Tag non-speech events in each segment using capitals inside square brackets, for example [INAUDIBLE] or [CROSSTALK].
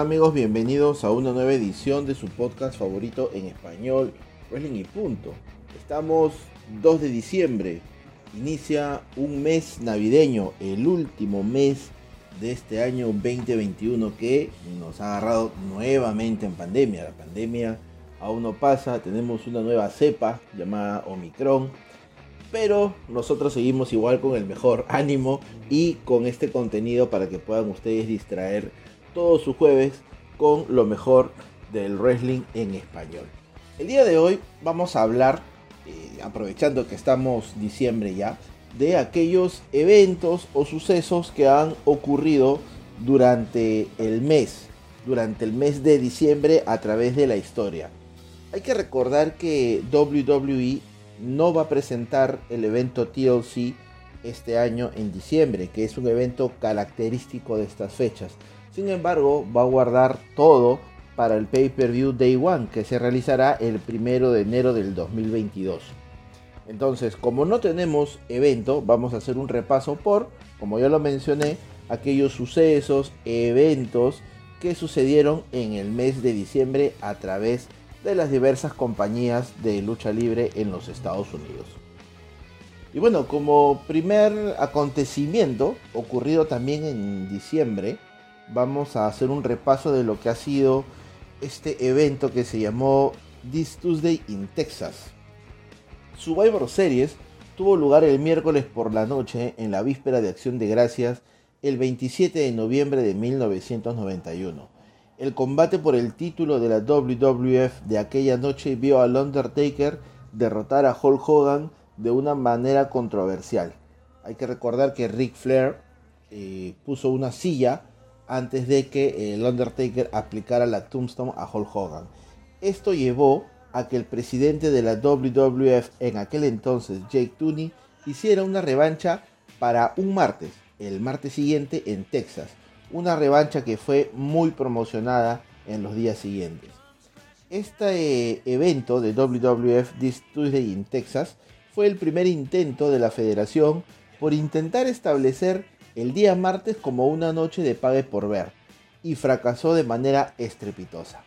amigos? Bienvenidos a una nueva edición de su podcast favorito en español, Wrestling y Punto. Estamos 2 de diciembre, inicia un mes navideño, el último mes de este año 2021 que nos ha agarrado nuevamente en pandemia. La pandemia aún no pasa, tenemos una nueva cepa llamada Omicron, pero nosotros seguimos igual con el mejor ánimo y con este contenido para que puedan ustedes distraer todos sus jueves con lo mejor del wrestling en español. El día de hoy vamos a hablar, eh, aprovechando que estamos diciembre ya, de aquellos eventos o sucesos que han ocurrido durante el mes, durante el mes de diciembre a través de la historia. Hay que recordar que WWE no va a presentar el evento TLC este año en diciembre, que es un evento característico de estas fechas. Sin embargo, va a guardar todo para el pay-per-view Day One, que se realizará el primero de enero del 2022. Entonces, como no tenemos evento, vamos a hacer un repaso por, como ya lo mencioné, aquellos sucesos, eventos que sucedieron en el mes de diciembre a través de las diversas compañías de lucha libre en los Estados Unidos. Y bueno, como primer acontecimiento ocurrido también en diciembre, vamos a hacer un repaso de lo que ha sido este evento que se llamó This Tuesday in Texas. Survivor Series tuvo lugar el miércoles por la noche en la víspera de Acción de Gracias el 27 de noviembre de 1991. El combate por el título de la WWF de aquella noche vio al Undertaker derrotar a Hulk Hogan de una manera controversial. Hay que recordar que Ric Flair eh, puso una silla antes de que el Undertaker aplicara la Tombstone a Hulk Hogan. Esto llevó a que el presidente de la WWF en aquel entonces, Jake Tooney, hiciera una revancha para un martes, el martes siguiente en Texas. Una revancha que fue muy promocionada en los días siguientes. Este eh, evento de WWF This Tuesday in Texas fue el primer intento de la federación por intentar establecer el día martes como una noche de pague por ver y fracasó de manera estrepitosa.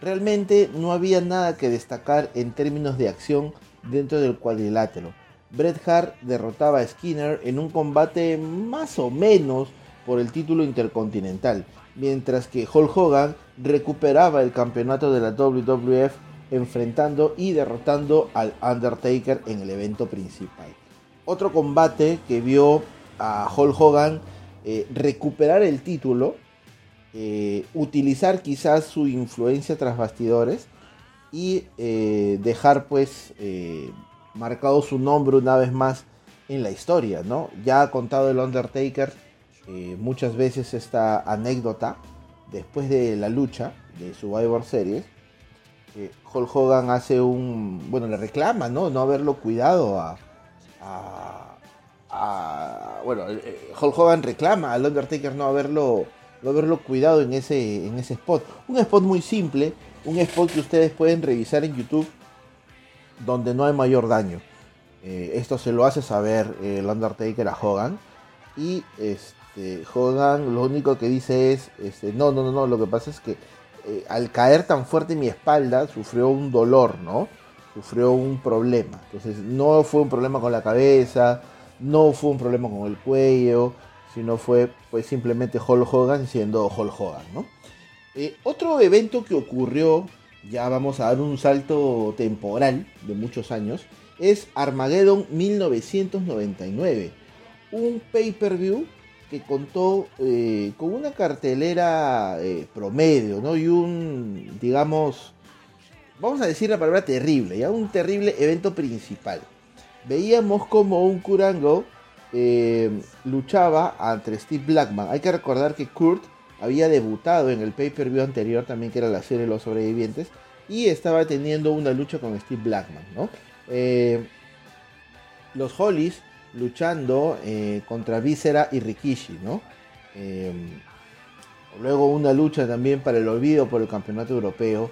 Realmente no había nada que destacar en términos de acción dentro del cuadrilátero. Bret Hart derrotaba a Skinner en un combate más o menos por el título intercontinental, mientras que Hulk Hogan recuperaba el campeonato de la WWF enfrentando y derrotando al Undertaker en el evento principal. Otro combate que vio a Hulk Hogan eh, recuperar el título eh, utilizar quizás su influencia tras bastidores y eh, dejar pues marcado su nombre una vez más en la historia, ¿no? Ya ha contado el Undertaker muchas veces esta anécdota después de la lucha de Survivor Series. Hulk Hogan hace un, bueno, le reclama, ¿no? No haberlo cuidado a bueno, Hulk Hogan reclama al Undertaker no haberlo haberlo cuidado en ese, en ese spot. Un spot muy simple, un spot que ustedes pueden revisar en YouTube donde no hay mayor daño. Eh, esto se lo hace saber el Undertaker a Hogan. Y este, Hogan lo único que dice es, este, no, no, no, no, lo que pasa es que eh, al caer tan fuerte mi espalda sufrió un dolor, ¿no? Sufrió un problema. Entonces no fue un problema con la cabeza, no fue un problema con el cuello, sino fue pues simplemente Hulk Hogan siendo Hulk Hogan, ¿no? Eh, otro evento que ocurrió, ya vamos a dar un salto temporal de muchos años, es Armageddon 1999, un pay-per-view que contó eh, con una cartelera eh, promedio, ¿no? Y un, digamos, vamos a decir la palabra terrible, ya un terrible evento principal. Veíamos como un Kurango eh, luchaba ante Steve Blackman. Hay que recordar que Kurt había debutado en el pay-per-view anterior también, que era la serie los sobrevivientes, y estaba teniendo una lucha con Steve Blackman, eh, los Hollies luchando eh, contra Viscera y Rikishi, ¿no? luego una lucha también para el olvido por el campeonato europeo.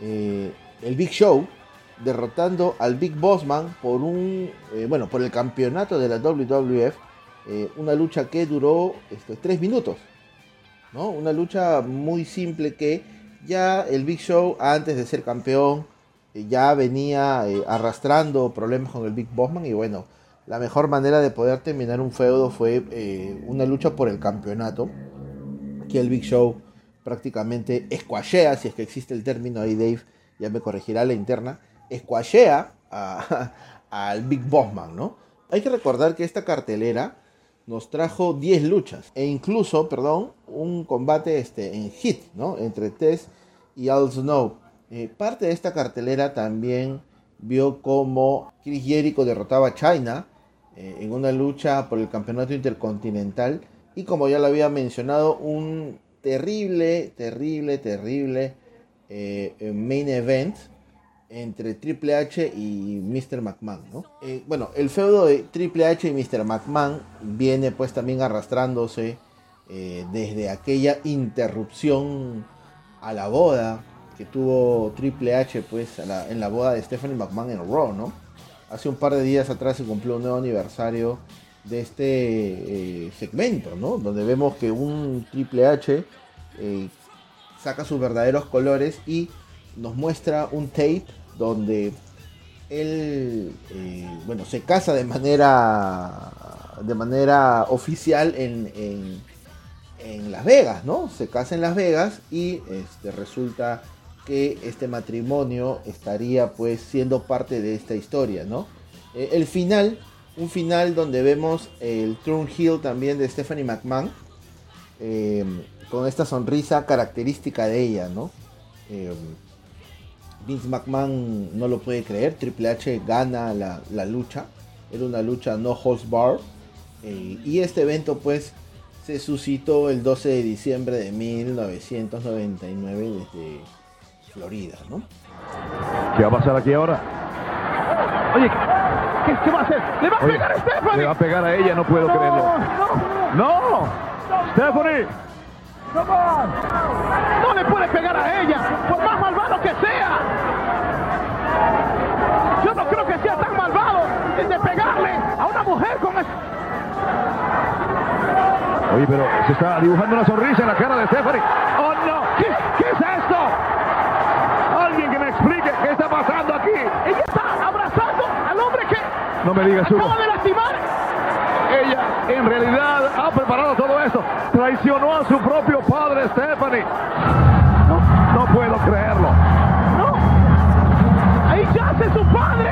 el Big Show derrotando al Big Bossman por un eh, bueno por el campeonato de la WWF eh, una lucha que duró este, tres minutos ¿no? Una lucha muy simple que ya el Big Show, antes de ser campeón, eh, ya venía arrastrando problemas con el Big Bossman y bueno, la mejor manera de poder terminar un feudo fue una lucha por el campeonato, que el Big Show prácticamente escuachea, si es que existe el término ahí Dave, ya me corregirá la interna, escuachea [LAUGHS] al Big Bossman, ¿no? Hay que recordar que esta cartelera nos trajo 10 luchas e incluso, perdón, un combate este, en hit, ¿no? Entre Tess y Al Snow. Eh, parte de esta cartelera también vio como Chris Jericho derrotaba a China eh, en una lucha por el campeonato intercontinental y como ya lo había mencionado, un terrible, terrible, terrible eh, main event entre Triple H y Mr. McMahon, ¿no? Eh, bueno, el feudo de Triple H y Mr. McMahon viene pues también arrastrándose eh, desde aquella interrupción a la boda que tuvo Triple H pues en la boda de Stephanie McMahon en Raw, ¿no? Hace un par de días atrás se cumplió un nuevo aniversario de este eh, segmento, ¿no? Donde vemos que un Triple H saca sus verdaderos colores y nos muestra un tape donde él eh, bueno se casa de manera de manera oficial en, en, Las Vegas, ¿no? Se casa en Las Vegas y este, resulta que este matrimonio estaría pues siendo parte de esta historia, ¿no? Eh, el final, un final donde vemos el Turn Hill también de Stephanie McMahon, eh, con esta sonrisa característica de ella, ¿no? Vince McMahon no lo puede creer, Triple H gana la, lucha, era una lucha no holds bar, eh, y este evento pues se suscitó el 12 de diciembre de 1999 desde Florida, ¿no? ¿Qué va a pasar aquí ahora? Oye, ¿qué, va a hacer? ¿Le va a pegar a Stephanie? Le va a pegar a ella, no puedo creerlo. No, no. Stephanie. No le puede pegar a ella, por más malvado que sea. Yo no creo que sea tan malvado de pegarle a una mujer con eso. Oye, pero se está dibujando una sonrisa en la cara de Stephanie. ¡Oh, no! ¿Qué, qué es esto? Alguien que me explique qué está pasando aquí. Ella está abrazando al hombre que no me digas, acaba de lastimar. En realidad ha preparado todo esto. Traicionó a su propio padre, Stephanie. No, no puedo creerlo. No. Ahí yace su padre.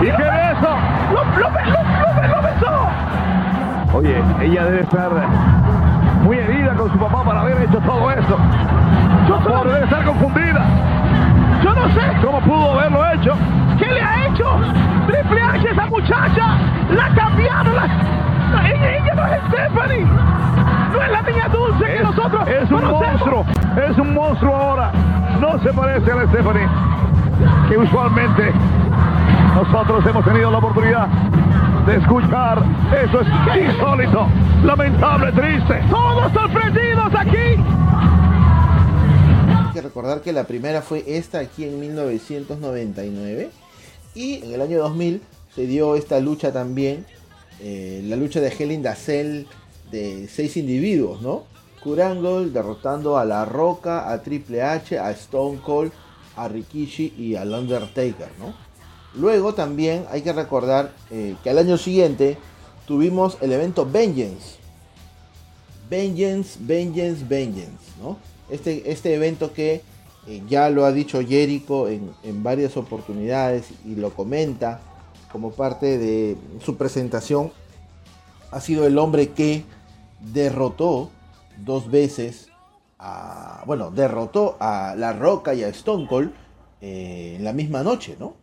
¿Y qué beso? Lo, lo, lo, lo besó. Oye, ella debe estar muy herida con su papá para haber hecho todo esto. Yo solo... debe estar confundida. Yo no sé. ¿Cómo pudo haberlo hecho? ¿Qué le ha hecho? Triple H, esa muchacha, la cambiaron. La... Ella no es Stephanie. No es la niña dulce que nosotros Es un monstruo. Es un monstruo ahora. No se parece a la Stephanie que usualmente nosotros hemos tenido la oportunidad de escuchar. Eso es insólito, lamentable, triste. Todos sorprendidos aquí. Hay que recordar que la primera fue esta aquí en 1999 y en el año 2000 se dio esta lucha también, eh, la lucha de Hell in Cell de seis individuos, ¿no? Kurangle derrotando a La Roca, a Triple H, a Stone Cold, a Rikishi y al Undertaker, ¿no? Luego también hay que recordar eh, que al año siguiente tuvimos el evento Vengeance. Vengeance, Vengeance, Vengeance, ¿no? Este, este evento que eh, ya lo ha dicho Jericho en, en, varias oportunidades y lo comenta como parte de su presentación, ha sido el hombre que derrotó dos veces a, bueno, derrotó a La Roca y a Stone Cold eh, en la misma noche, ¿no?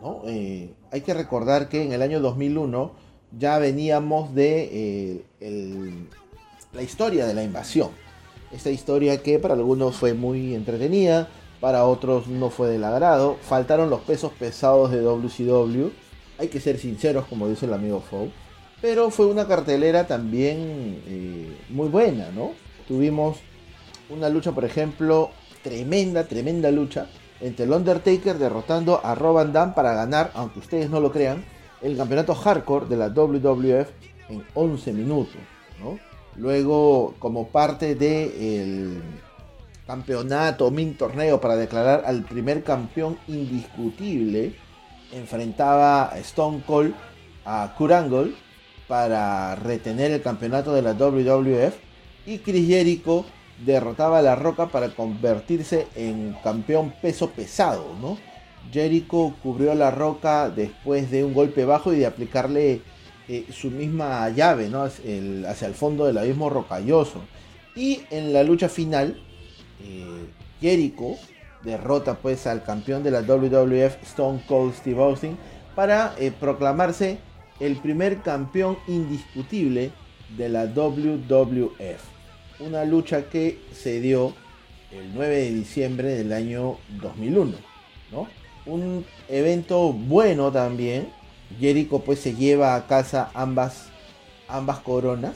¿No? Eh, hay que recordar que en el año 2001 ya veníamos de la historia de la invasión esta historia que para algunos fue muy entretenida, para otros no fue del agrado. Faltaron los pesos pesados de WCW. Hay que ser sinceros, como dice el amigo Fow. Pero fue una cartelera también eh, muy buena, ¿no? Tuvimos una lucha, por ejemplo, tremenda, tremenda lucha entre el Undertaker derrotando a Rob Van para ganar, aunque ustedes no lo crean, el campeonato hardcore de la WWF en 11 minutos, ¿no? Luego, como parte del campeonato, min torneo para declarar al primer campeón indiscutible, enfrentaba a Stone Cold a Kurt Angle para retener el campeonato de la WWF y Chris Jericho derrotaba a La Roca para convertirse en campeón peso pesado, ¿no? Jericho cubrió a La Roca después de un golpe bajo y de aplicarle eh, su misma llave, ¿no? hacia el fondo del abismo rocalloso. Y en la lucha final, eh, Jericho derrota pues al campeón de la WWF Stone Cold Steve Austin para eh, proclamarse el primer campeón indiscutible de la WWF. Una lucha que se dio el 9 de diciembre del año 2001. ¿no? Un evento bueno también. Jericho pues se lleva a casa ambas, ambas coronas.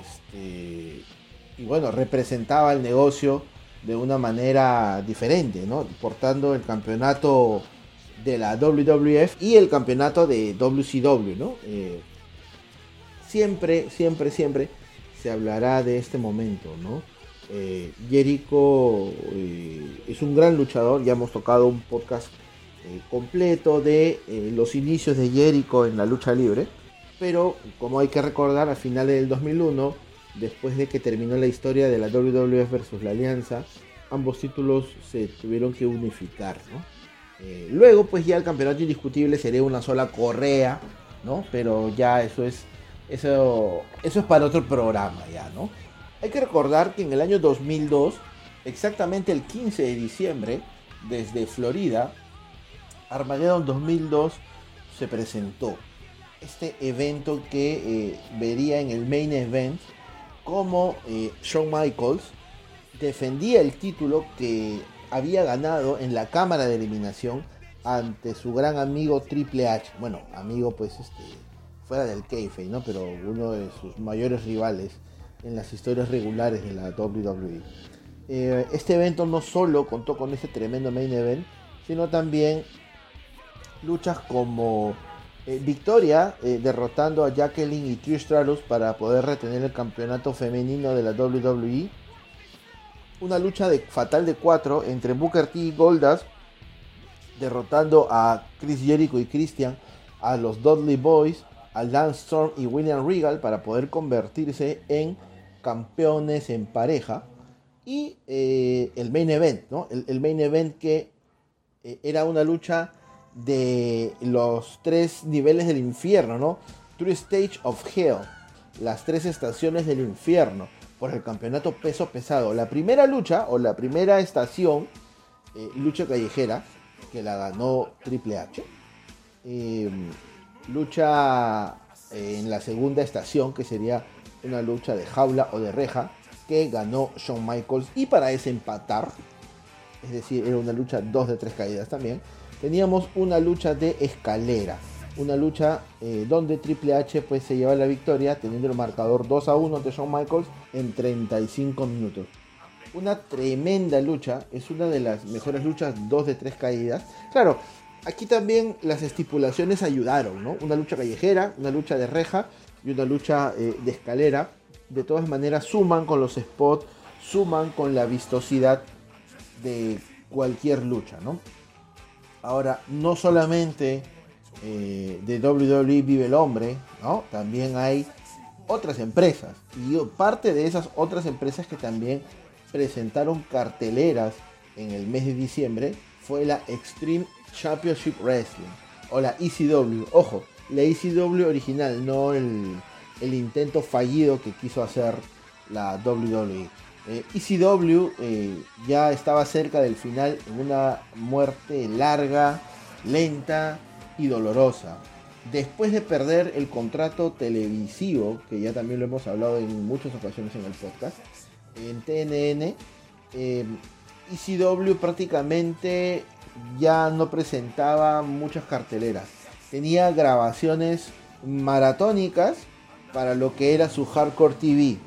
Este, y bueno, representaba el negocio de una manera diferente, ¿no? Portando el campeonato de la WWF y el campeonato de WCW, ¿no? Eh, siempre, siempre, siempre se hablará de este momento, ¿no? Eh, Jericho eh, es un gran luchador, ya hemos tocado un podcast completo de los inicios de Jericho en la lucha libre, pero como hay que recordar, a finales del 2001, después de que terminó la historia de la WWF versus la Alianza, ambos títulos se tuvieron que unificar, ¿no? Eh, luego, pues ya el campeonato indiscutible sería una sola correa, ¿no? Pero ya eso es, eso, eso es para otro programa ya, ¿no? Hay que recordar que en el año 2002, exactamente el 15 de diciembre, desde Florida, Armageddon 2002 se presentó. Este evento que eh, vería en el main event como eh, Shawn Michaels defendía el título que había ganado en la cámara de eliminación ante su gran amigo Triple H. Bueno, amigo pues este fuera del kayfabe, ¿no? Pero uno de sus mayores rivales en las historias regulares de la WWE. Eh, este evento no solo contó con este tremendo main event, sino también luchas como eh, Victoria eh, derrotando a Jacqueline y Trish Stratus para poder retener el campeonato femenino de la WWE una lucha de fatal de cuatro entre Booker T y Goldas, derrotando a Chris Jericho y Christian, a los Dudley Boys, a Lance Storm y William Regal para poder convertirse en campeones en pareja. Y eh, el main event, ¿no? El, main event que era una lucha de los tres niveles del infierno, ¿no? Three Stage of Hell, las tres estaciones del infierno por el campeonato peso pesado. La primera lucha o la primera estación, eh, lucha callejera, que la ganó Triple H. Em, lucha eh, en la segunda estación, que sería una lucha de jaula o de reja, que ganó Shawn Michaels. Y para ese empatar, es decir, era una lucha 2 de 3 caídas también, teníamos una lucha de escalera una lucha eh, donde Triple H pues se lleva la victoria teniendo el marcador 2 a 1 ante Shawn Michaels en 35 minutos. Una tremenda lucha, es una de las mejores luchas 2 de 3 caídas. Claro, aquí también las estipulaciones ayudaron, ¿no? Una lucha callejera, una lucha de reja y una lucha eh, de escalera. De todas maneras suman con los spots, suman con la vistosidad de cualquier lucha, ¿no? Ahora, no solamente eh, de WWE Vive el Hombre, ¿no? También hay otras empresas. Y parte de esas otras empresas que también presentaron carteleras en el mes de diciembre fue la Extreme Championship Wrestling o la ECW. Ojo, la ECW original, no el, intento fallido que quiso hacer la WWE. ECW eh, e eh, ya estaba cerca del final en una muerte larga, lenta, y dolorosa. Después de perder el contrato televisivo, que ya también lo hemos hablado en muchas ocasiones en el podcast, en TNN, eh, ECW prácticamente ya no presentaba muchas carteleras. Tenía grabaciones maratónicas para lo que era su Hardcore TV.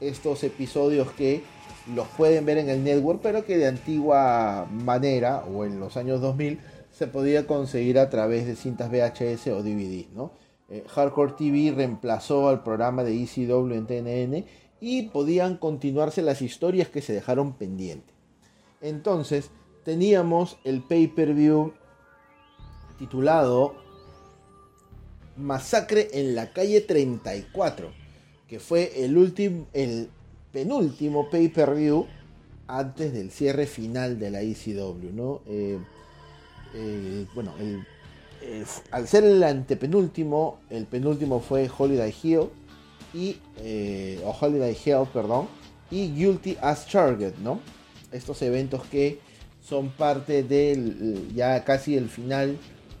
Estos episodios que los pueden ver en el network, pero que de antigua manera o en los años 2000 se podía conseguir a través de cintas VHS o DVD, ¿no? eh, Hardcore TV reemplazó al programa de ECW en TNN y podían continuarse las historias que se dejaron pendientes. Entonces, teníamos el pay-per-view titulado Masacre en la calle 34, fue el último el penúltimo pay-per-view antes del cierre final de la ECW, ¿no? Eh, eh, bueno, al ser el antepenúltimo, el penúltimo fue Holiday Hill y eh, o Holiday Hell, perdón, y Guilty as Charged, ¿no? Estos eventos que son parte del ya casi el final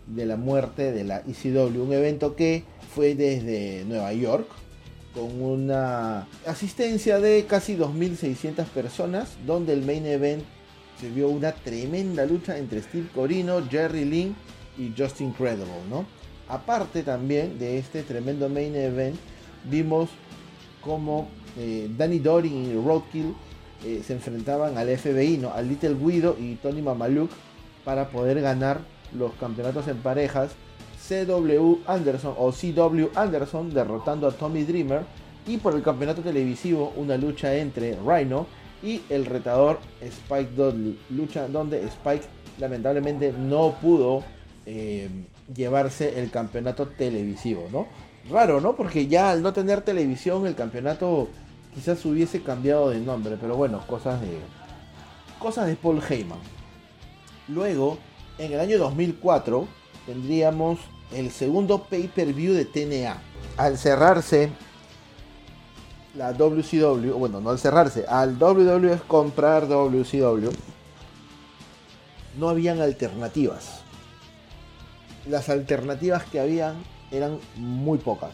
de la muerte de la ECW, un evento que fue desde Nueva York con una asistencia de casi 2.600 personas, donde el main event se vio una tremenda lucha entre Steve Corino, Jerry Lynn y Justin Credible, ¿no? Aparte también de este tremendo main event, vimos como eh, Danny Doring y Roadkill eh, se enfrentaban al FBI, ¿no? al Little Guido y Tony Mamaluk para poder ganar los campeonatos en parejas. CW Anderson o CW Anderson derrotando a Tommy Dreamer y por el campeonato televisivo una lucha entre Rhino y el retador Spike Dudley, lucha donde Spike lamentablemente no pudo eh, llevarse el campeonato televisivo, ¿no? Raro, ¿no? Porque ya al no tener televisión el campeonato quizás hubiese cambiado de nombre, pero bueno, cosas de cosas de Paul Heyman. Luego, en el año 2004 tendríamos el segundo pay-per-view de TNA. Al cerrarse la WCW, bueno, no al cerrarse, al WWF comprar WCW, no habían alternativas. Las alternativas que habían eran muy pocas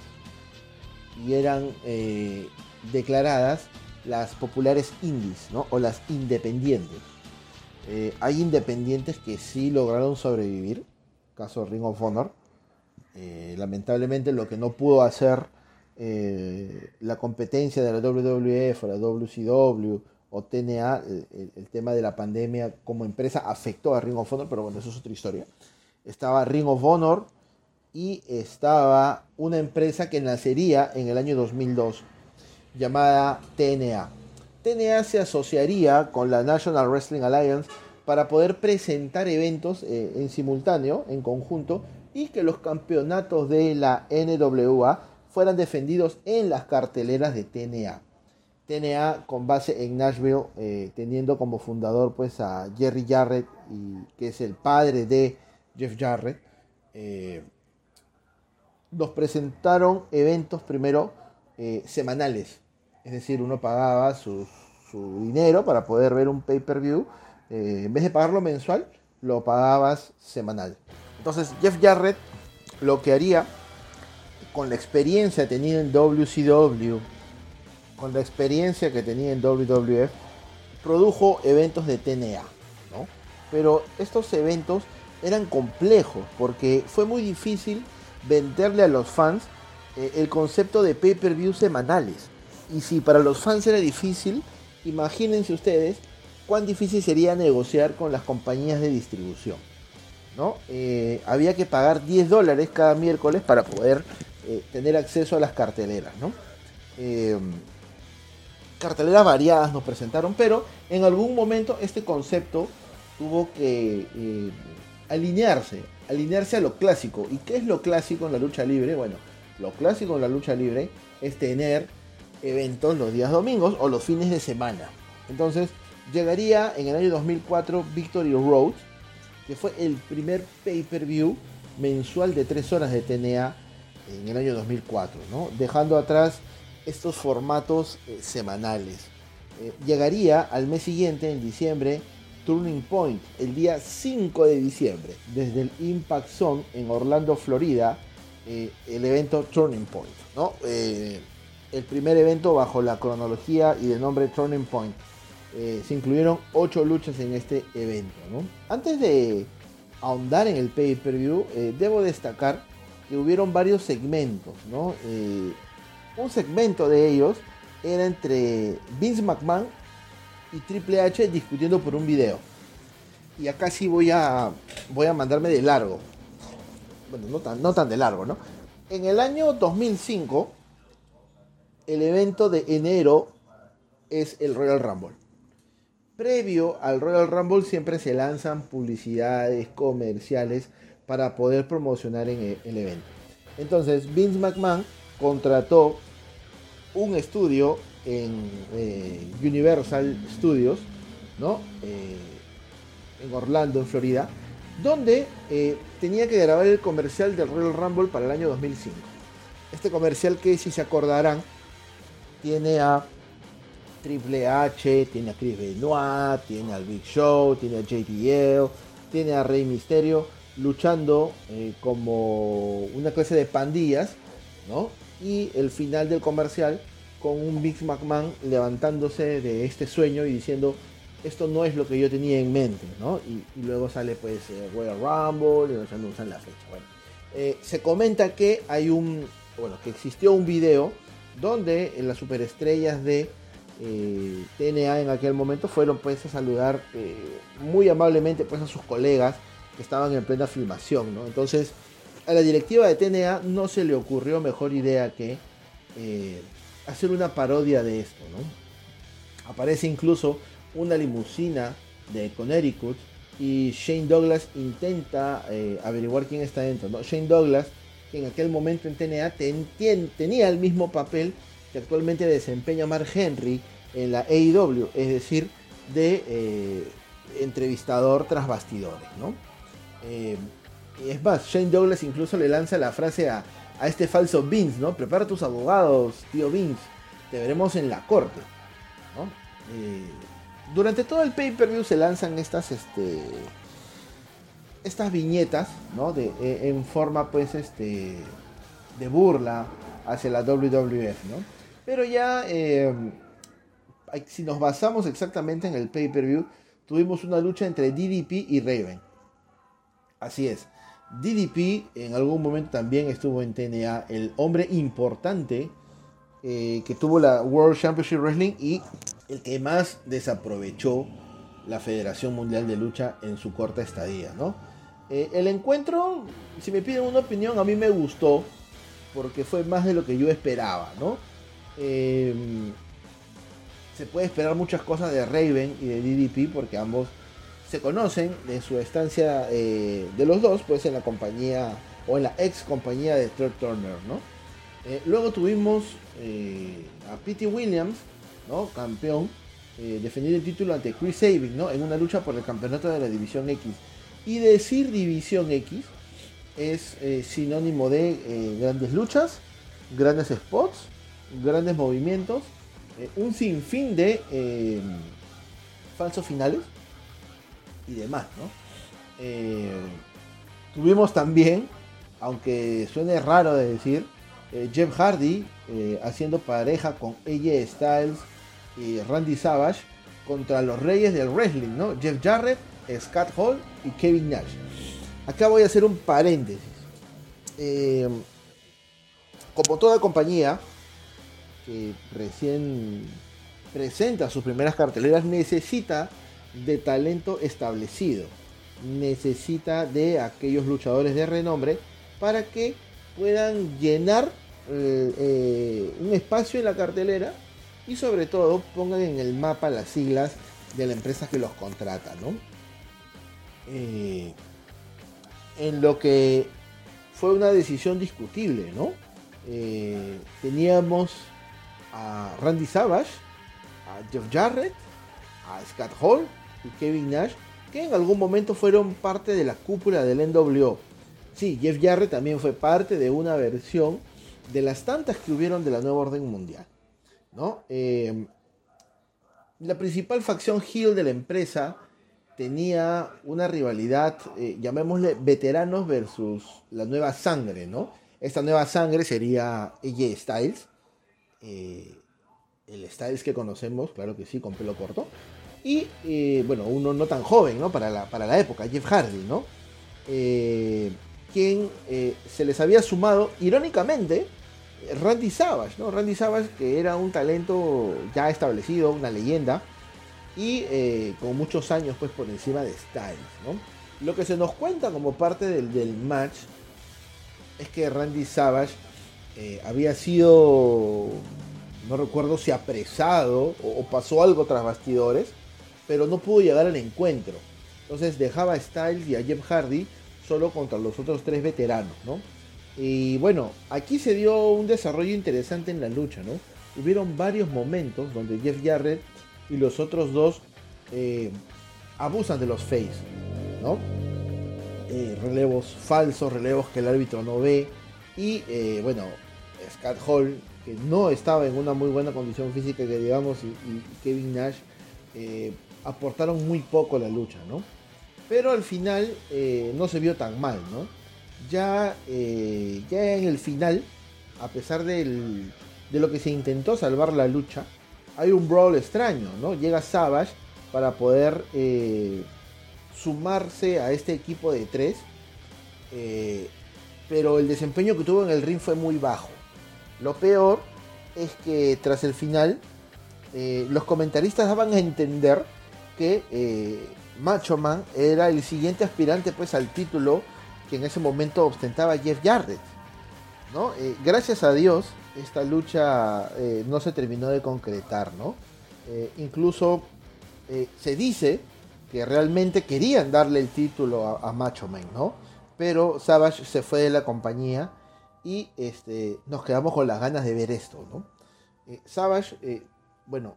y eran eh, declaradas las populares indies ¿no? o las independientes. Eh, hay independientes que sí lograron sobrevivir, caso Ring of Honor. Eh, lamentablemente lo que no pudo hacer la competencia de la WWF o la WCW o TNA, el, tema de la pandemia como empresa afectó a Ring of Honor, pero bueno, eso es otra historia. Estaba Ring of Honor, y estaba una empresa que nacería en el año 2002 llamada TNA. TNA se asociaría con la National Wrestling Alliance para poder presentar eventos eh, en simultáneo, en conjunto, y que los campeonatos de la NWA fueran defendidos en las carteleras de TNA. TNA con base en Nashville, eh, teniendo como fundador pues a Jerry Jarrett, y, que es el padre de Jeff Jarrett. Eh, nos presentaron eventos primero eh, semanales. Es decir, uno pagaba su, dinero para poder ver un pay-per-view. Eh, en vez de pagarlo mensual, lo pagabas semanal. Entonces Jeff Jarrett lo que haría con la experiencia tenía en WCW, con la experiencia que tenía en WWF, produjo eventos de TNA. Pero estos eventos eran complejos porque fue muy difícil venderle a los fans eh, el concepto de pay-per-view semanales. Y si para los fans era difícil, imagínense ustedes cuán difícil sería negociar con las compañías de distribución. Eh, había que pagar 10 dólares cada miércoles para poder eh, tener acceso a las carteleras. ¿no? carteleras variadas nos presentaron, pero en algún momento este concepto tuvo que alinearse alinearse a lo clásico. ¿Y qué es lo clásico en la lucha libre? Bueno, lo clásico en la lucha libre es tener eventos los días domingos o los fines de semana. Entonces, llegaría en el año 2004 Victory Road, que fue el primer pay-per-view mensual de 3 horas de TNA en el año 2004, ¿no? dejando atrás estos formatos eh, semanales. Eh, llegaría al mes siguiente, en diciembre, Turning Point el día 5 de diciembre desde el Impact Zone en Orlando, Florida, eh, el evento Turning Point. ¿no? El primer evento bajo la cronología y de nombre Turning Point. Eh, se incluyeron 8 luchas en este evento. Antes de ahondar en el pay-per-view, debo destacar que hubieron varios segmentos. ¿no? un segmento de ellos era entre Vince McMahon y Triple H discutiendo por un video. Y acá sí voy a, voy a mandarme de largo. Bueno, no tan, no tan de largo, ¿no? En el año 2005, el evento de enero es el Royal Rumble. Previo al Royal Rumble siempre se lanzan publicidades comerciales para poder promocionar en e, el evento. Entonces Vince McMahon contrató un estudio en eh, Universal Studios, ¿no? Eh, en Orlando, en Florida, donde eh, tenía que grabar el comercial del Royal Rumble para el año 2005. Este comercial que, si se acordarán, tiene a Triple H, tiene a Chris Benoit, tiene al Big Show, tiene a JBL, tiene a Rey Misterio luchando como una clase de pandillas, ¿no? Y el final del comercial con un Big McMahon levantándose de este sueño y diciendo esto no es lo que yo tenía en mente, ¿no? Y, luego sale pues eh, Royal Rumble y no usan la fecha. Bueno, eh, se comenta que hay un, bueno, que existió un video donde las superestrellas de eh, TNA en aquel momento fueron pues a saludar muy amablemente pues a sus colegas que estaban en plena filmación. Entonces a la directiva de TNA no se le ocurrió mejor idea que hacer una parodia de esto. Aparece incluso una limusina de Connecticut y Shane Douglas intenta eh, averiguar quién está dentro, ¿no? Shane Douglas, que en aquel momento en TNA tenía el mismo papel que actualmente desempeña Mark Henry en la AEW, es decir, de eh, entrevistador tras bastidores, ¿no? Eh, es más, Shane Douglas incluso le lanza la frase a, a este falso Vince, ¿no? Prepara tus abogados, tío Vince. Te veremos en la corte. Eh, durante todo el pay-per-view se lanzan estas, este, estas viñetas, ¿no? De, e, en forma, pues, este, de burla hacia la WWF, ¿no? Pero ya, eh, si nos basamos exactamente en el pay-per-view, tuvimos una lucha entre DDP y Raven. Así es. DDP en algún momento también estuvo en TNA, el hombre importante eh, que tuvo la World Championship Wrestling y el que más desaprovechó la Federación Mundial de Lucha en su corta estadía, ¿no? Eh, el encuentro, si me piden una opinión, a mí me gustó porque fue más de lo que yo esperaba, ¿no? Eh, se puede esperar muchas cosas de Raven y de DDP porque ambos se conocen de su estancia eh, de los dos, pues en la compañía o en la ex compañía de Trey Turner, ¿no? Eh, luego tuvimos a Pete Williams, ¿no? Campeón, defendiendo el título ante Chris Sabin, ¿no? En una lucha por el campeonato de la División X. Y decir División X es sinónimo de grandes luchas, grandes spots, grandes movimientos, un sinfín de falsos finales y demás, ¿no? Eh, tuvimos también, aunque suene raro de decir, eh, Jeff Hardy eh, haciendo pareja con AJ Styles y Randy Savage contra los reyes del wrestling, ¿no? Jeff Jarrett, Scott Hall y Kevin Nash. Acá voy a hacer un paréntesis. como toda compañía recién presenta sus primeras carteleras, necesita de talento establecido. Necesita de aquellos luchadores de renombre para que puedan llenar eh, eh, un espacio en la cartelera y sobre todo pongan en el mapa las siglas de la empresa que los contrata. Eh, en lo que fue una decisión discutible, ¿no? teníamos a Randy Savage, a Jeff Jarrett, a Scott Hall y Kevin Nash, que en algún momento fueron parte de la cúpula del NWO. Sí, Jeff Jarrett también fue parte de una versión de las tantas que hubieron de la nueva orden mundial. ¿no? Eh, la principal facción Hill de la empresa tenía una rivalidad, eh, llamémosle veteranos versus la nueva sangre, ¿no? Esta nueva sangre sería AJ Styles, eh, el Styles que conocemos, claro que sí, con pelo corto, y, eh, bueno, uno no tan joven, ¿no? Para la, para la época, Jeff Hardy, ¿no? Eh, quien se les había sumado, irónicamente, Randy Savage, ¿no? Randy Savage, que era un talento ya establecido, una leyenda, y con muchos años, pues, por encima de Styles, ¿no? Lo que se nos cuenta como parte del, del match es que Randy Savage eh, había sido, no recuerdo si apresado o, pasó algo tras bastidores, pero no pudo llegar al encuentro. Entonces dejaba a Styles y a Jeff Hardy solo contra los otros tres veteranos, ¿no? Y bueno, aquí se dio un desarrollo interesante en la lucha, ¿no? Hubieron varios momentos donde Jeff Jarrett y los otros dos eh, abusan de los face, ¿no? Eh, relevos falsos, relevos que el árbitro no ve. Y eh, bueno, Scott Hall, que no estaba en una muy buena condición física, que digamos, y, Kevin Nash aportaron muy poco a la lucha, ¿no? Pero al final no se vio tan mal, ¿no? Ya, ya en el final, a pesar de lo que se intentó salvar la lucha, hay un brawl extraño, ¿no? Llega Savage para poder eh, sumarse a este equipo de tres, eh, pero el desempeño que tuvo en el ring fue muy bajo. Lo peor es que tras el final, eh, los comentaristas daban a entender que Macho Man era el siguiente aspirante pues al título que en ese momento ostentaba Jeff Jarrett. ¿no? gracias a Dios, esta lucha eh, no se terminó de concretar, ¿no? Eh, incluso eh, se dice que realmente querían darle el título a, Macho Man, ¿no? Pero Savage se fue de la compañía y este, nos quedamos con las ganas de ver esto, ¿no? Savage, bueno,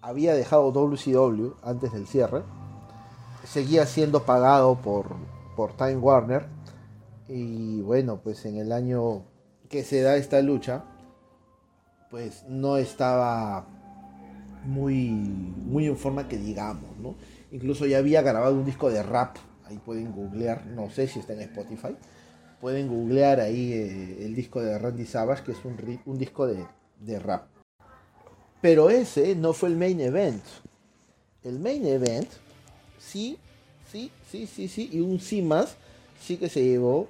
había dejado WCW antes del cierre, seguía siendo pagado por, por Time Warner y bueno, pues en el año que se da esta lucha, pues no estaba muy, muy en forma que digamos, ¿no? Incluso ya había grabado un disco de rap, ahí pueden googlear, no sé si está en Spotify, pueden googlear ahí eh, el disco de Randy Savage, que es un, disco de, de rap. Pero ese no fue el main event. El main event, sí, sí, sí, sí, sí, y un sí más, sí que se llevó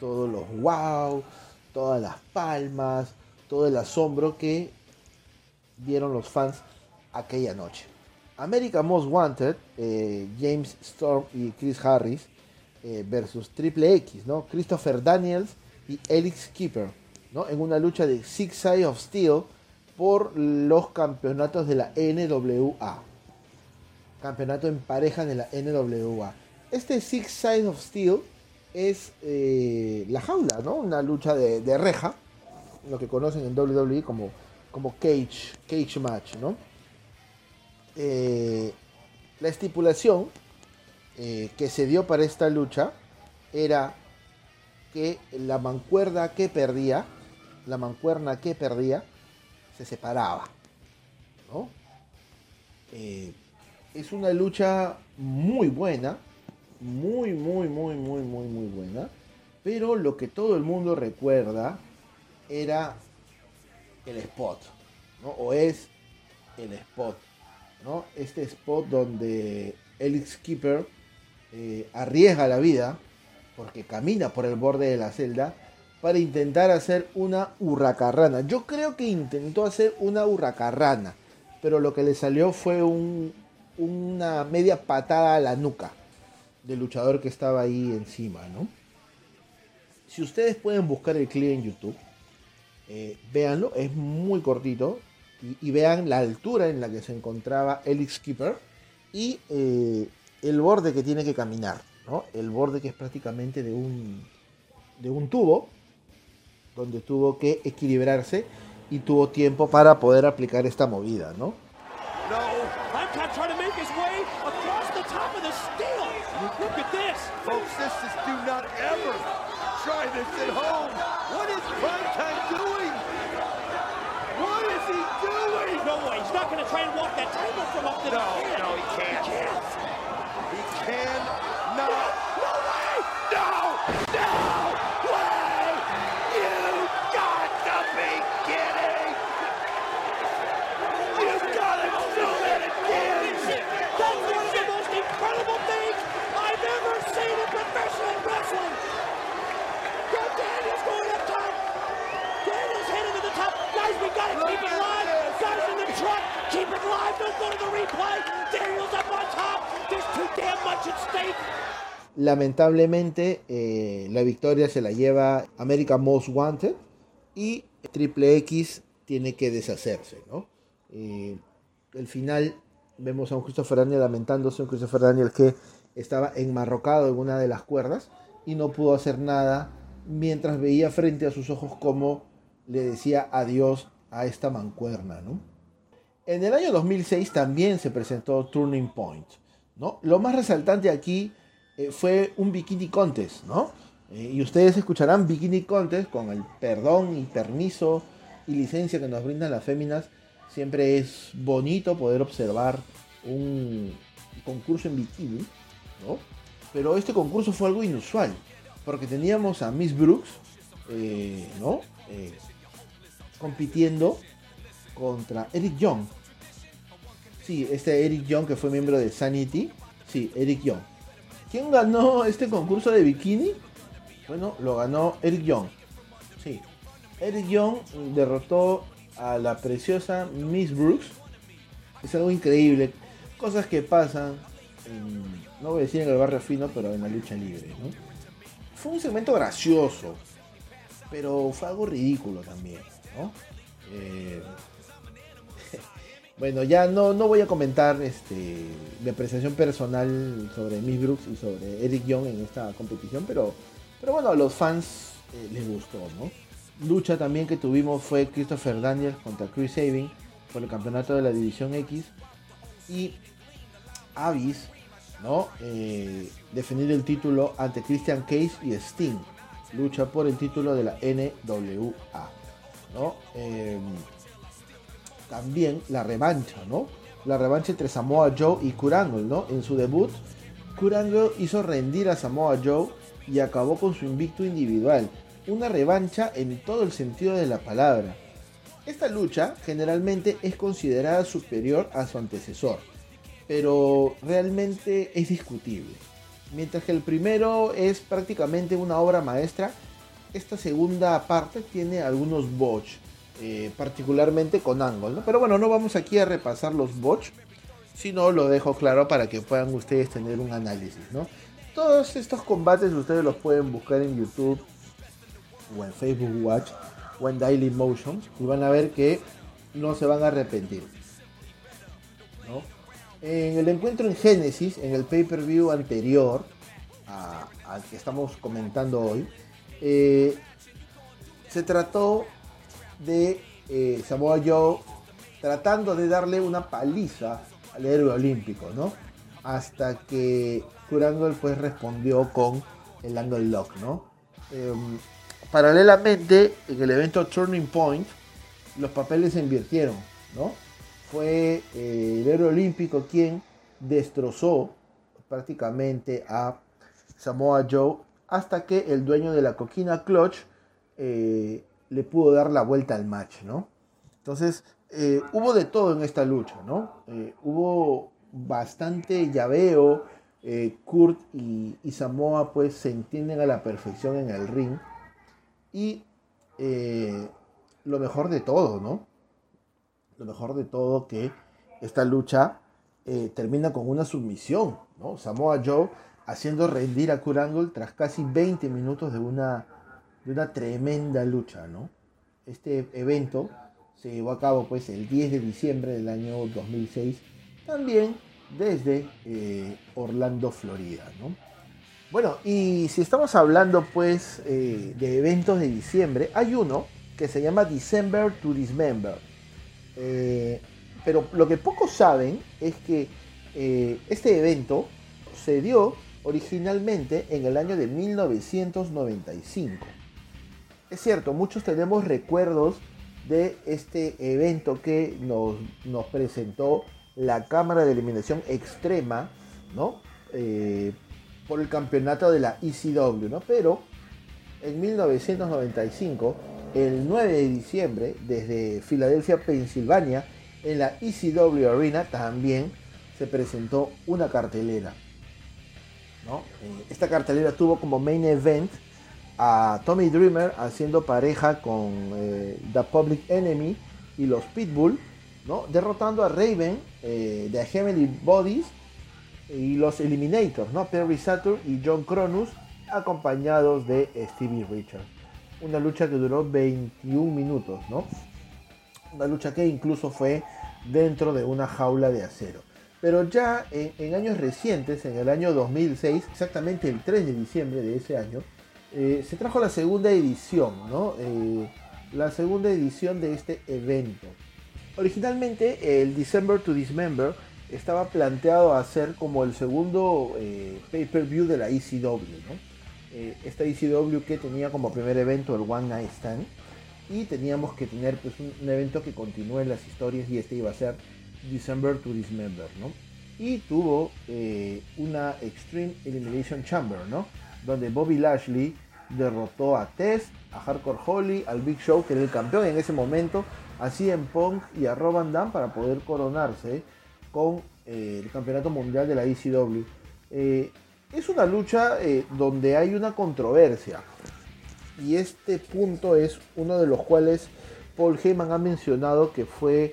todos los wow, todas las palmas, todo el asombro que vieron los fans aquella noche. America Most Wanted, eh, James Storm y Chris Harris eh, versus Triple X, ¿no? Christopher Daniels y Elix Keeper, ¿no? En una lucha de Six Side of Steel por los campeonatos de la NWA. Campeonato en pareja de la NWA. Este Six Side of Steel es eh, la jaula, ¿no? Una lucha de, reja, lo que conocen en WWE como, como cage, cage match, ¿no? Eh, la estipulación eh, que se dio para esta lucha era que la mancuerda que perdía, la mancuerna que perdía, se separaba, ¿no? es una lucha muy buena, muy, muy, muy, muy, muy, muy buena. Pero lo que todo el mundo recuerda era el spot, ¿no? O es el spot, Este spot donde Elix Keeper eh, arriesga la vida porque camina por el borde de la celda para intentar hacer una hurracarrana. Yo creo que intentó hacer una hurracarrana, pero lo que le salió fue un, una media patada a la nuca del luchador que estaba ahí encima, ¿no? Si ustedes pueden buscar el clip en YouTube, eh, véanlo, es muy cortito y, vean la altura en la que se encontraba el Skipper y eh, el borde que tiene que caminar, ¿no? El borde que es prácticamente de un, de un tubo donde tuvo que equilibrarse y tuvo tiempo para poder aplicar esta movida, ¿no? Try and walk that table from up to no, the No, no, he can't. He can't. Lamentablemente, la victoria se la lleva American Most Wanted y Triple X tiene que deshacerse, ¿no? Eh, el final vemos a un Christopher Daniel lamentándose, un Christopher Daniel que estaba enmarrocado en una de las cuerdas y no pudo hacer nada mientras veía frente a sus ojos como le decía adiós a esta mancuerna, ¿no? En el año 2006 también se presentó Turning Point, ¿no? Lo más resaltante aquí eh, fue un Bikini Contest, ¿no? Eh, y ustedes escucharán Bikini Contest con el perdón y permiso y licencia que nos brindan las féminas. Siempre es bonito poder observar un concurso en bikini, ¿no? Pero este concurso fue algo inusual, porque teníamos a Miss Brooks, eh, ¿no? compitiendo contra Eric Young. Sí, este Eric Young que fue miembro de Sanity. Sí, Eric Young. ¿Quién ganó este concurso de bikini? Bueno, lo ganó Eric Young. Sí. Eric Young derrotó a la preciosa Miss Brooks. Es algo increíble. Cosas que pasan, no voy a decir en el barrio fino, pero en la lucha libre. Fue un segmento gracioso, pero fue algo ridículo también. Eh, bueno, ya no, no voy a comentar este, mi apreciación personal sobre Miss Brooks y sobre Eric Young en esta competición, pero, pero bueno, a los fans eh, les gustó, ¿no? Lucha también que tuvimos fue Christopher Daniels contra Chris Sabin por el campeonato de la División X y Avis, ¿no? Eh, defender el título ante Christian Cage y Sting. Lucha por el título de la NWA. Em, también la revancha, ¿no? La revancha entre Samoa Joe y Kurangle, ¿no? En su debut, Kurangle hizo rendir a Samoa Joe y acabó con su invicto individual. Una revancha en todo el sentido de la palabra. Esta lucha generalmente es considerada superior a su antecesor, pero realmente es discutible. Mientras que el primero es prácticamente una obra maestra, esta segunda parte tiene algunos botch, eh, particularmente con Angle, Pero bueno, no vamos aquí a repasar los botch, sino lo dejo claro para que puedan ustedes tener un análisis. Todos estos combates ustedes los pueden buscar en YouTube o en Facebook Watch o en Daily Motion y van a ver que no se van a arrepentir. En el encuentro en Genesis, en el pay-per-view anterior al que estamos comentando hoy, eh, se trató de eh, Samoa Joe tratando de darle una paliza al héroe olímpico, ¿no? Hasta que Kurangle pues respondió con el angle lock, ¿no? Em, paralelamente, en el evento Turning Point, los papeles se invirtieron, ¿no? Fue eh, el héroe olímpico quien destrozó prácticamente a Samoa Joe hasta que el dueño de la coquina Clutch eh, le pudo dar la vuelta al match, ¿no? Entonces, eh, hubo de todo en esta lucha, ¿no? Eh, hubo bastante llaveo, Kurt y, Samoa pues se entienden a la perfección en el ring y lo mejor de todo, ¿no? Lo mejor de todo que esta lucha termina con una submisión, ¿no? Samoa Joe haciendo rendir a Kurangle tras casi 20 minutos de una, de una tremenda lucha, ¿no? Este evento se llevó a cabo pues el 10 de diciembre del año 2006, también desde eh, Orlando, Florida, ¿no? Bueno, y si estamos hablando pues eh, de eventos de diciembre, hay uno que se llama December to Dismember. Eh, pero lo que pocos saben es que este evento se dio originalmente en el año de 1995. Es cierto, muchos tenemos recuerdos de este evento que nos, presentó la Cámara de Eliminación Extrema, ¿no? Eh, por el campeonato de la ECW, ¿no? Pero en 1995, el 9 de diciembre, desde Filadelfia, Pensilvania, en la ECW Arena también se presentó una cartelera. Eh, esta cartelera tuvo como main event a Tommy Dreamer haciendo pareja con eh, The Public Enemy y los Pitbull, ¿no? derrotando a Raven eh, de Heavenly Bodies y los Eliminators, ¿no? Perry Saturn y John Cronus acompañados de Stevie Richards. Una lucha que duró 21 minutos, ¿no? Una lucha que incluso fue dentro de una jaula de acero. Pero ya en, años recientes, en el año 2006, exactamente el 3 de diciembre de ese año, eh, se trajo la segunda edición, ¿no? Eh, la segunda edición de este evento. Originalmente el December to Dismember estaba planteado a ser como el segundo eh, pay-per-view de la ECW, ¿no? esta ECW que tenía como primer evento el One Night Stand y teníamos que tener pues, un, evento que continúe las historias y este iba a ser December to Dismember, ¿no? Y tuvo una Extreme Elimination Chamber, ¿no? Donde Bobby Lashley derrotó a Test, a Hardcore Holly, al Big Show, que era el campeón en ese momento, a CM Punk y a Rob Van para poder coronarse con eh, el campeonato mundial de la ECW. Eh, es una lucha eh, donde hay una controversia. Y este punto es uno de los cuales Paul Heyman ha mencionado que fue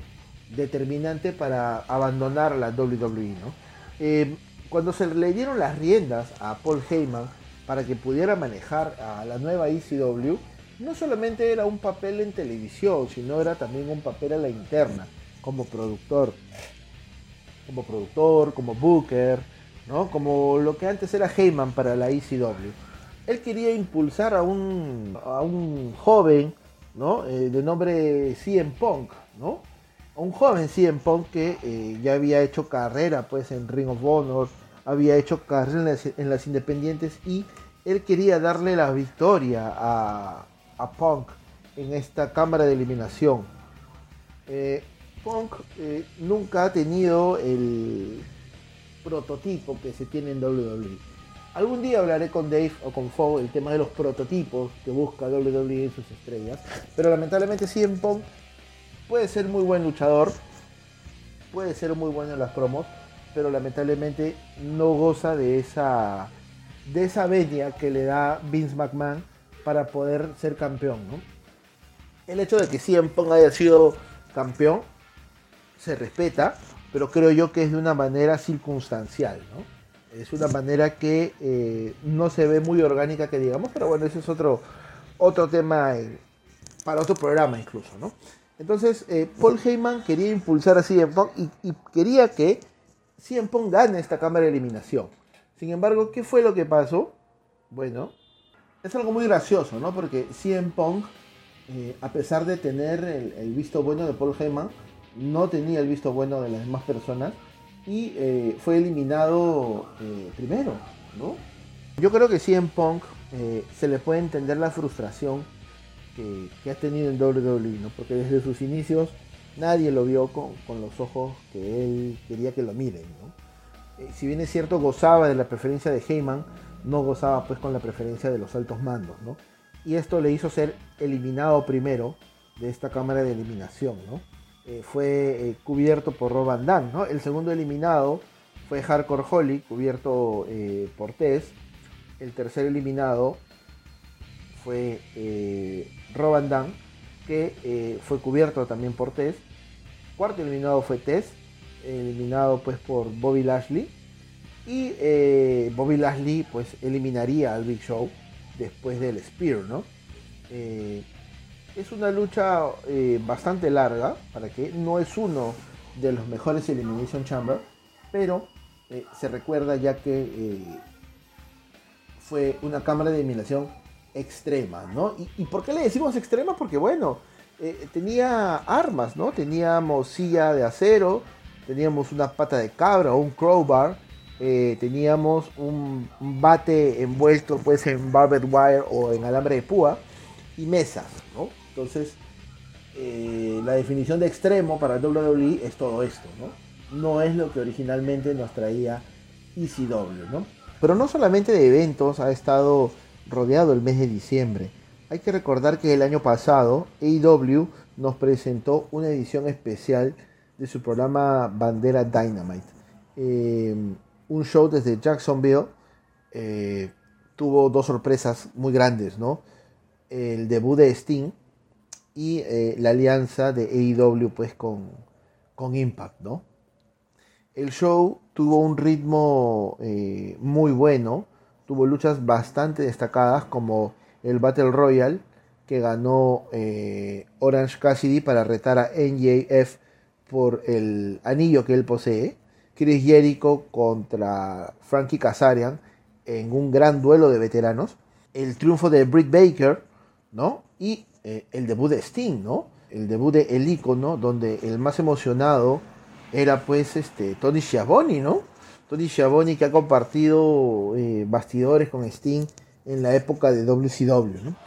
determinante para abandonar la WWE. cuando se le dieron las riendas a Paul Heyman, para que pudiera manejar a la nueva ECW, no solamente era un papel en televisión, sino era también un papel a la interna, como productor. Como productor, como booker, ¿no? Como lo que antes era Heyman para la ECW. Él quería impulsar a un, a un joven, ¿no? Eh, de nombre CM Punk, ¿no? Un joven CM Punk que eh, ya había hecho carrera pues en Ring of Honor, había hecho carrera en las, independientes y él quería darle la victoria a, Punk en esta cámara de eliminación. Eh, Punk eh, nunca ha tenido el prototipo que se tiene en WWE. Algún día hablaré con Dave o con Fo el tema de los prototipos que busca WWE en sus estrellas. Pero lamentablemente CM Punk puede ser muy buen luchador, puede ser muy bueno en las promos, pero lamentablemente no goza de esa, de esa venia que le da Vince McMahon para poder ser campeón. El hecho de que CM Punk haya sido campeón se respeta, pero creo yo que es de una manera circunstancial. Es una manera que eh, no se ve muy orgánica que digamos, pero bueno, ese es otro, otro tema para otro programa incluso. ¿no? Entonces, eh, Paul Heyman quería impulsar a CM Punk y quería que CM Punk gana esta cámara de eliminación. Sin embargo, ¿qué fue lo que pasó? Bueno, es algo muy gracioso, ¿no? Porque CM Punk, eh, a pesar de tener el, visto bueno de Paul Heyman, no tenía el visto bueno de las demás personas y eh, fue eliminado eh, primero, ¿no? Yo creo que CM Punk se le puede entender la frustración que, que, ha tenido en WWE, ¿no? Porque desde sus inicios nadie lo vio con, los ojos que él quería que lo miren. Eh, si bien es cierto, gozaba de la preferencia de Heyman, no gozaba pues con la preferencia de los altos mandos. Y esto le hizo ser eliminado primero de esta cámara de eliminación. Eh, fue eh, cubierto por Rob Van Damme. El segundo eliminado fue Hardcore Holly, cubierto por Tess. El tercer eliminado fue Rob Van Damme, que fue cubierto también por Tess Cuarto eliminado fue Tess, eliminado pues por Bobby Lashley. Y eh, Bobby Lashley pues eliminaría al Big Show después del Spear, ¿no? Eh, es una lucha eh, bastante larga, para que no es uno de los mejores Elimination Chamber, pero se recuerda ya que fue una cámara de eliminación extrema, ¿no? ¿Y, ¿Y por qué le decimos extrema? Porque bueno, eh, tenía armas, ¿no? Teníamos silla de acero, teníamos una pata de cabra o un crowbar, eh, teníamos un, bate envuelto pues en barbed wire o en alambre de púa y mesas, ¿no? Entonces, eh, la definición de extremo para WWE es todo esto, ¿no? No es lo que originalmente nos traía ECW, ¿no? Pero no solamente de eventos ha estado rodeado el mes de diciembre. Hay que recordar que el año pasado AEW nos presentó una edición especial de su programa Bandera Dynamite. Em, un show desde Jacksonville eh, tuvo dos sorpresas muy grandes, ¿no? El debut de Sting y eh, la alianza de AEW pues con, con Impact, ¿no? El show tuvo un ritmo eh, muy bueno, tuvo luchas bastante destacadas como el Battle Royale que ganó eh, Orange Cassidy para retar a NJF por el anillo que él posee. Chris Jericho contra Frankie Kazarian en un gran duelo de veteranos. El triunfo de Britt Baker, ¿no? Y eh, el debut de Sting, ¿no? El debut de El Icono, donde el más emocionado era pues este Tony Schiavone, ¿no? Tony Schiavone que ha compartido eh, bastidores con Sting en la época de WCW, ¿no?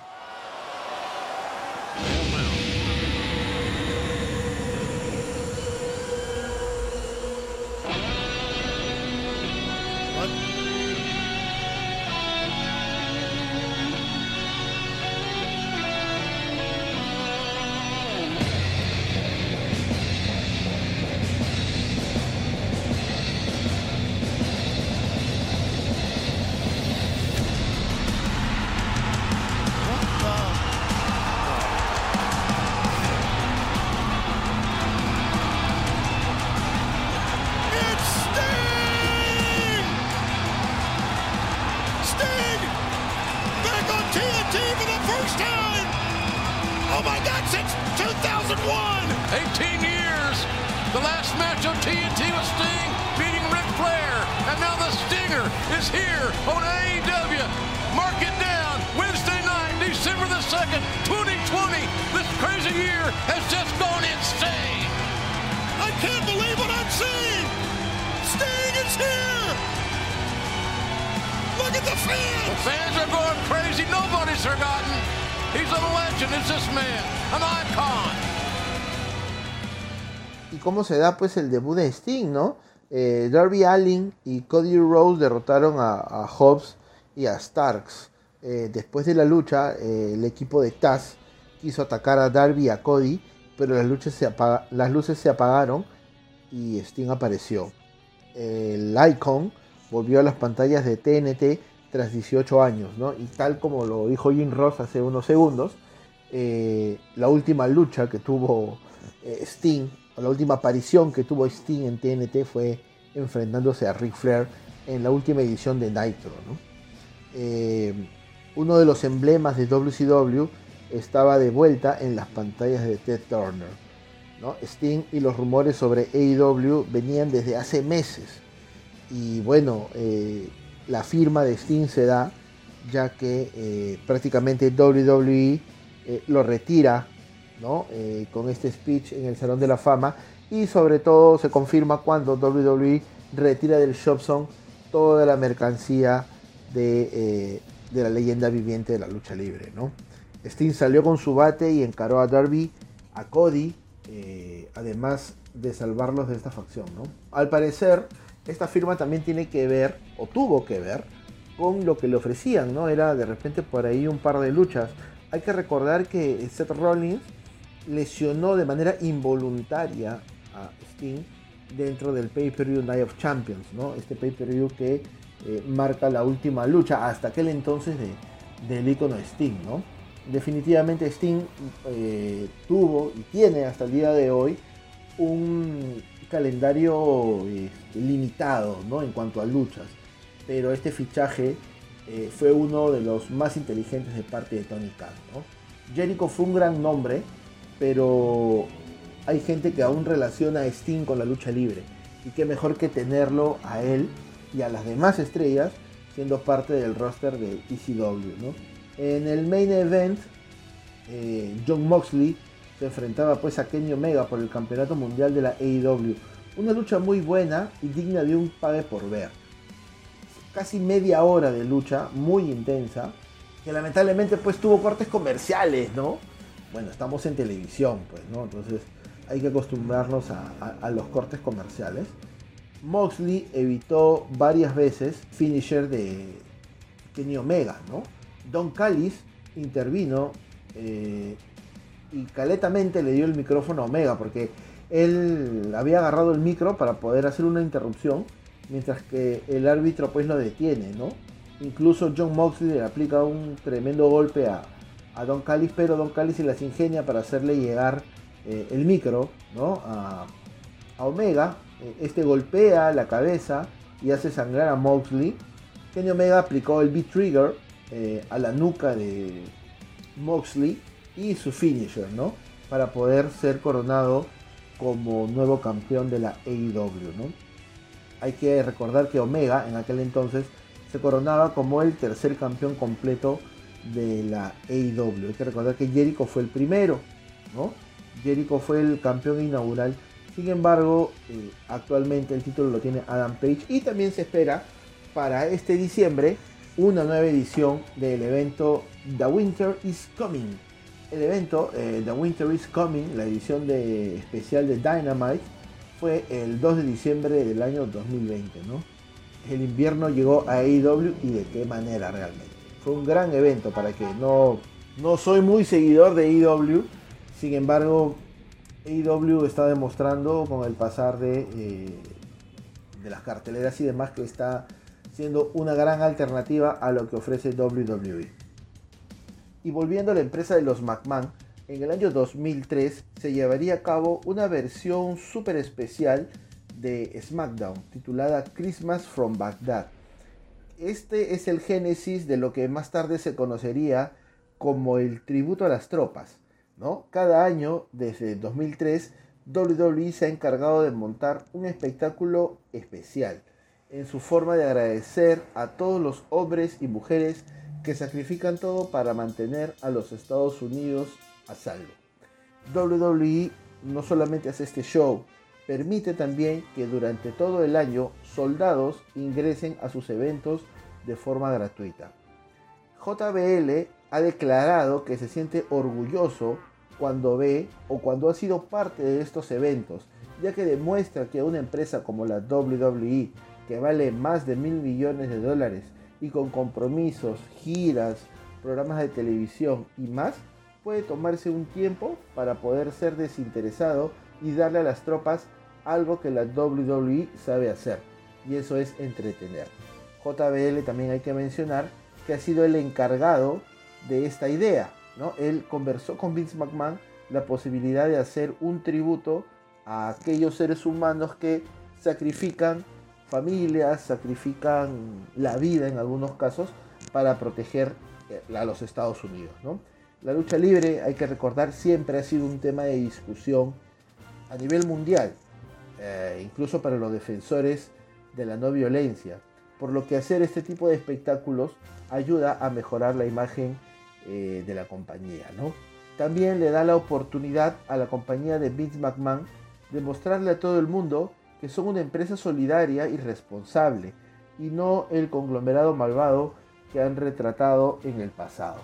Pues el debut de Sting, ¿no? Eh, Darby Allin y Cody Rhodes derrotaron a, a Hobbs y a Starks. Eh, después de la lucha, eh, el equipo de Taz quiso atacar a Darby y a Cody, pero las, luces se las luces se apagaron y Sting apareció. El Icon volvió a las pantallas de TNT tras 18 años, ¿no? Y tal como lo dijo Jim Ross hace unos segundos, la última lucha que tuvo Sting, la última aparición que tuvo Sting en TNT fue enfrentándose a Ric Flair en la última edición de Nitro. Eh, uno de los emblemas de WCW estaba de vuelta en las pantallas de Ted Turner. Sting y los rumores sobre AEW venían desde hace meses. Y bueno, eh, la firma de Sting se da ya que eh, prácticamente WWE lo retira ¿no? Eh, con este speech en el Salón de la Fama y sobre todo se confirma cuando WWE retira del Shop Song toda la mercancía de, eh, de la leyenda viviente de la lucha libre. ¿no? Sting salió con su bate y encaró a Darby, a Cody, eh, además de salvarlos de esta facción. ¿no? Al parecer, esta firma también tiene que ver, o tuvo que ver, con lo que le ofrecían, ¿no? Era de repente por ahí un par de luchas. Hay que recordar que Seth Rollins lesionó de manera involuntaria a Sting dentro del pay-per-view Night of Champions, ¿no? Este pay-per-view que eh, marca la última lucha hasta aquel entonces de, del icono Sting, ¿no? Definitivamente Sting eh, tuvo y tiene hasta el día de hoy un calendario eh, limitado, ¿no? En cuanto a luchas, pero este fichaje eh, fue uno de los más inteligentes de parte de Tony Khan, ¿no? Jericho fue un gran nombre, pero hay gente que aún relaciona a Sting con la lucha libre. Y qué mejor que tenerlo a él y a las demás estrellas siendo parte del roster de ECW. ¿no? En el main event, eh, John Moxley se enfrentaba pues a Kenny Omega por el campeonato mundial de la AEW. Una lucha muy buena y digna de un pague por ver. Casi media hora de lucha, muy intensa, que lamentablemente pues tuvo cortes comerciales, ¿no? Bueno, estamos en televisión, pues, ¿no? Entonces hay que acostumbrarnos a, los cortes comerciales. Moxley evitó varias veces finisher de Kenny Omega, ¿no? Don Callis intervino eh, y caletamente le dio el micrófono a Omega porque él había agarrado el micro para poder hacer una interrupción mientras que el árbitro pues lo detiene, ¿no? Incluso John Moxley le aplica un tremendo golpe a, a Don Callis, pero Don Callis se las ingenia para hacerle llegar eh, el micro, ¿no? A, a Omega. Eh, Este golpea la cabeza y hace sangrar a Moxley, Kenny Omega aplicó el Beat Trigger eh, a la nuca de Moxley y su finisher, ¿no? Para poder ser coronado como nuevo campeón de la AEW, ¿no? Hay que recordar que Omega en aquel entonces se coronaba como el tercer campeón completo de la AEW. Hay que recordar que Jericho fue el primero, ¿no? Jericho fue el campeón inaugural. Sin embargo, eh, actualmente el título lo tiene Adam Page y también se espera para este diciembre una nueva edición del evento The Winter is Coming. El evento eh, The Winter is Coming, la edición de, especial de Dynamite, fue el 2 de diciembre del año 2020. ¿no? El invierno llegó a AEW y de qué manera realmente. Un gran evento para que no, no soy muy seguidor de AEW, sin embargo AEW está demostrando con el pasar de, eh, de las carteleras y demás que está siendo una gran alternativa a lo que ofrece WWE. Y volviendo a la empresa de los McMahon, en el año 2003 se llevaría a cabo una versión súper especial de SmackDown titulada Christmas from Baghdad. Este es el génesis de lo que más tarde se conocería como el tributo a las tropas. ¿no? Cada año, desde 2003, WWE se ha encargado de montar un espectáculo especial en su forma de agradecer a todos los hombres y mujeres que sacrifican todo para mantener a los Estados Unidos a salvo. WWE no solamente hace este show, permite también que durante todo el año soldados ingresen a sus eventos de forma gratuita. JBL ha declarado que se siente orgulloso cuando ve o cuando ha sido parte de estos eventos, ya que demuestra que una empresa como la WWE que vale más de mil millones de dólares y con compromisos, giras, programas de televisión y más, puede tomarse un tiempo para poder ser desinteresado y darle a las tropas algo que la WWE sabe hacer, y eso es entretener. JBL también hay que mencionar que ha sido el encargado de esta idea, ¿no? Él conversó con Vince McMahon la posibilidad de hacer un tributo a aquellos seres humanos que sacrifican familias, sacrifican la vida en algunos casos para proteger eh, a los Estados Unidos. La lucha libre, hay que recordar, siempre ha sido un tema de discusión a nivel mundial, eh, incluso para los defensores de la no violencia, por lo que hacer este tipo de espectáculos ayuda a mejorar la imagen eh, de la compañía. También le da la oportunidad a la compañía de Vince McMahon de mostrarle a todo el mundo que son una empresa solidaria y responsable y no el conglomerado malvado que han retratado en el pasado.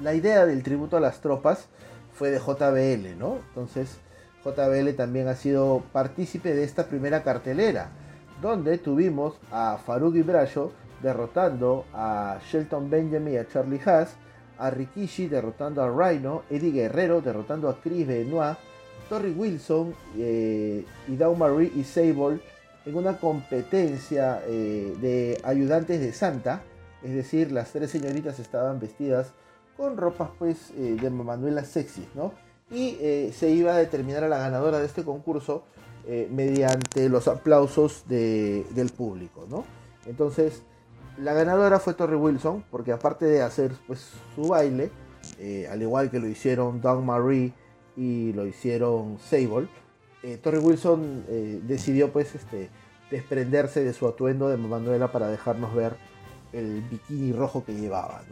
La idea del tributo a las tropas fue de JBL, ¿no? Entonces JBL también ha sido partícipe de esta primera cartelera, donde tuvimos a Farouk Ibrasho derrotando a Shelton Benjamin y a Charlie Haas, a Rikishi derrotando a Rhino, Eddie Guerrero derrotando a Chris Benoit, Torrey Wilson eh, y Marie y Sable en una competencia eh, de ayudantes de Santa, es decir, las tres señoritas estaban vestidas con ropas pues eh, de Manuela sexy, ¿no? Y se iba a determinar a la ganadora de este concurso mediante los aplausos del público, ¿no? Entonces, la ganadora fue Torrey Wilson, porque aparte de hacer pues su baile, al igual que lo hicieron Dawn Marie y lo hicieron Sable, eh, Torrey Wilson eh, decidió pues este, desprenderse de su atuendo de Manuela para dejarnos ver el bikini rojo que llevaba.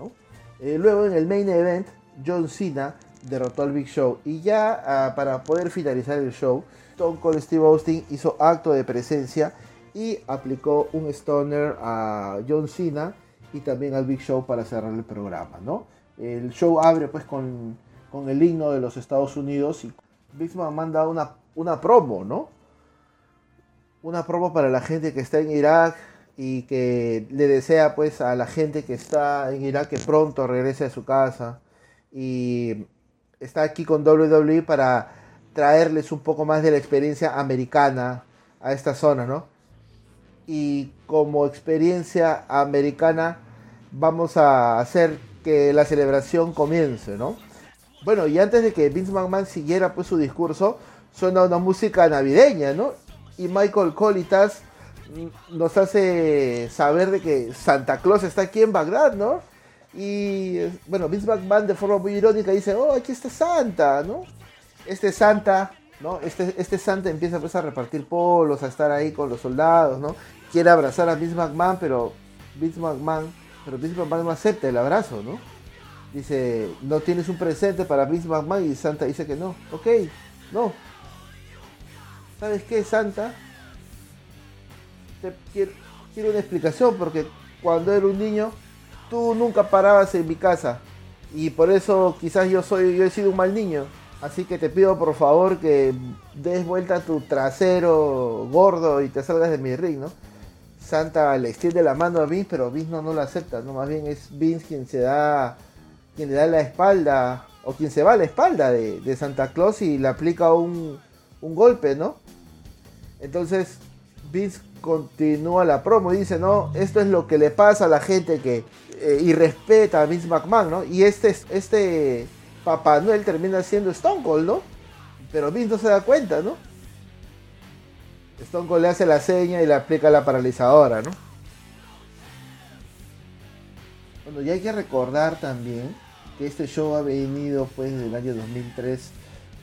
Eh, luego en el main event, John Cena derrotó al Big Show y ya ah, para poder finalizar el show, Stone Cold Steve Austin hizo acto de presencia y aplicó un stoner a John Cena y también al Big Show para cerrar el programa. ¿no? El show abre pues con con el himno de los Estados Unidos y Bigman manda una, una promo, ¿no? Una promo para la gente que está en Irak y que le desea pues a la gente que está en Irak que pronto regrese a su casa y está aquí con WWE para traerles un poco más de la experiencia americana a esta zona, ¿no? Y como experiencia americana vamos a hacer que la celebración comience, ¿no? Bueno, y antes de que Vince McMahon siguiera pues su discurso, suena una música navideña, ¿no? Y Michael Colitas nos hace saber de que Santa Claus está aquí en Bagdad, ¿no? Y eh, bueno, Vince McMahon de forma muy irónica dice, oh, aquí está Santa, ¿no? Este Santa, ¿no? Este, este Santa empieza pues, a repartir polos, a estar ahí con los soldados, ¿no? Quiere abrazar a Vince McMahon, pero Vince McMahon, pero Vince McMahon no acepta el abrazo, ¿no? Dice, no tienes un presente para Vince McMahon y Santa dice que no. Ok, no. ¿Sabes qué, Santa? Te quiero, quiero una explicación porque cuando era un niño tú nunca parabas en mi casa y por eso quizás yo soy yo he sido un mal niño. Así que te pido por favor que des vuelta tu trasero gordo y te salgas de mi ring, ¿no? Santa le extiende la mano a Vince, pero Vince no, no lo acepta, ¿no? Más bien es Vince quien se da, quien le da la espalda, o quien se va a la espalda de, Santa Claus y le aplica un, un golpe, ¿no? Entonces Vince continúa la promo y dice, no, esto es lo que le pasa a la gente que eh, irrespeta a Vince McMahon, ¿no? Y este, este Papá Noel termina siendo Stone Cold, ¿no? Pero Vince no se da cuenta, ¿no? Stone Cold le hace la seña y le aplica la paralizadora, ¿no? Bueno, y hay que recordar también que este show ha venido pues desde el año 2003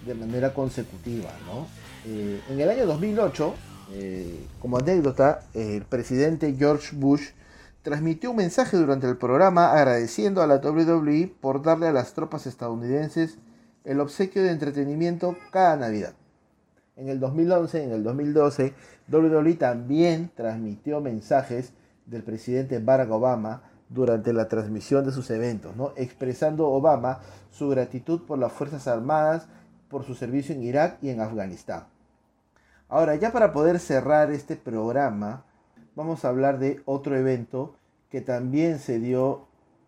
de manera consecutiva, ¿no? Eh, en el año 2008, eh, como anécdota, el presidente George Bush transmitió un mensaje durante el programa agradeciendo a la WWE por darle a las tropas estadounidenses el obsequio de entretenimiento cada Navidad. En el 2011, en el 2012, WWE también transmitió mensajes del presidente Barack Obama durante la transmisión de sus eventos, ¿no? expresando Obama su gratitud por las Fuerzas Armadas, por su servicio en Irak y en Afganistán. Ahora, ya para poder cerrar este programa, vamos a hablar de otro evento que también se dio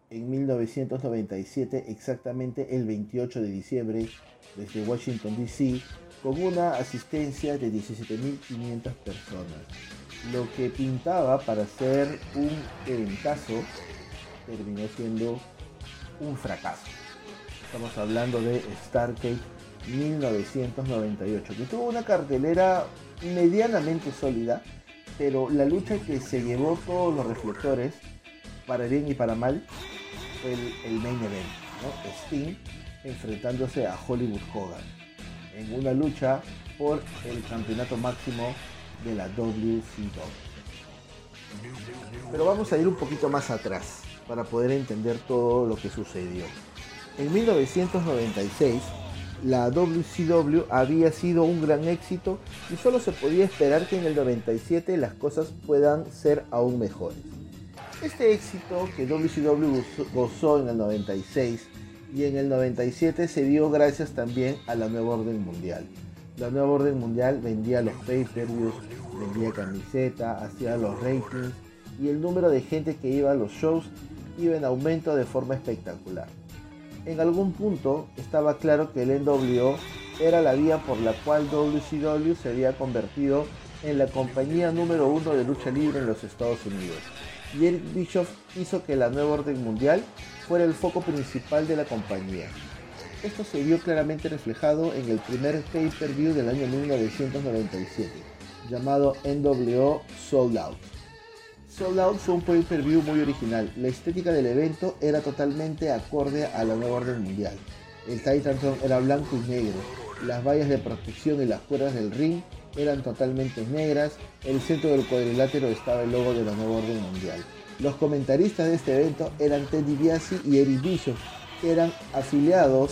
en 1997, exactamente el 28 de diciembre, desde Washington, D.C., con una asistencia de 17.500 personas. Lo que pintaba para ser un eventazo terminó siendo un fracaso. Estamos hablando de Starcade 1998, que tuvo una cartelera medianamente sólida, pero la lucha que se llevó todos los reflectores, para bien y para mal, fue el, main event, ¿no? Sting enfrentándose a Hollywood Hogan en una lucha por el campeonato máximo de la WCW. Pero vamos a ir un poquito más atrás para poder entender todo lo que sucedió. En 1996, la WCW había sido un gran éxito y solo se podía esperar que en el 97 las cosas puedan ser aún mejores. Este éxito que WCW gozó en el 96 y en el 97 se dio gracias también a la nueva orden mundial. La nueva orden mundial vendía los pay-per-views, vendía camiseta, hacía los ratings y el número de gente que iba a los shows iba en aumento de forma espectacular en algún punto estaba claro que el NWO era la vía por la cual WCW se había convertido en la compañía número uno de lucha libre en los Estados Unidos. Y Eric Bischoff hizo que la nueva orden mundial fuera el foco principal de la compañía. Esto se vio claramente reflejado en el primer pay-per-view del año 1997, llamado NWO Sold Out Sold Out fue un pay-per-view muy original. La estética del evento era totalmente acorde a la nueva orden mundial. El Titantron era blanco y negro. Las vallas de protección y las cuerdas del ring eran totalmente negras. El centro del cuadrilátero estaba el logo de la nueva orden mundial. Los comentaristas de este evento eran Teddy DiBiase y Eric Bishop, que eran afiliados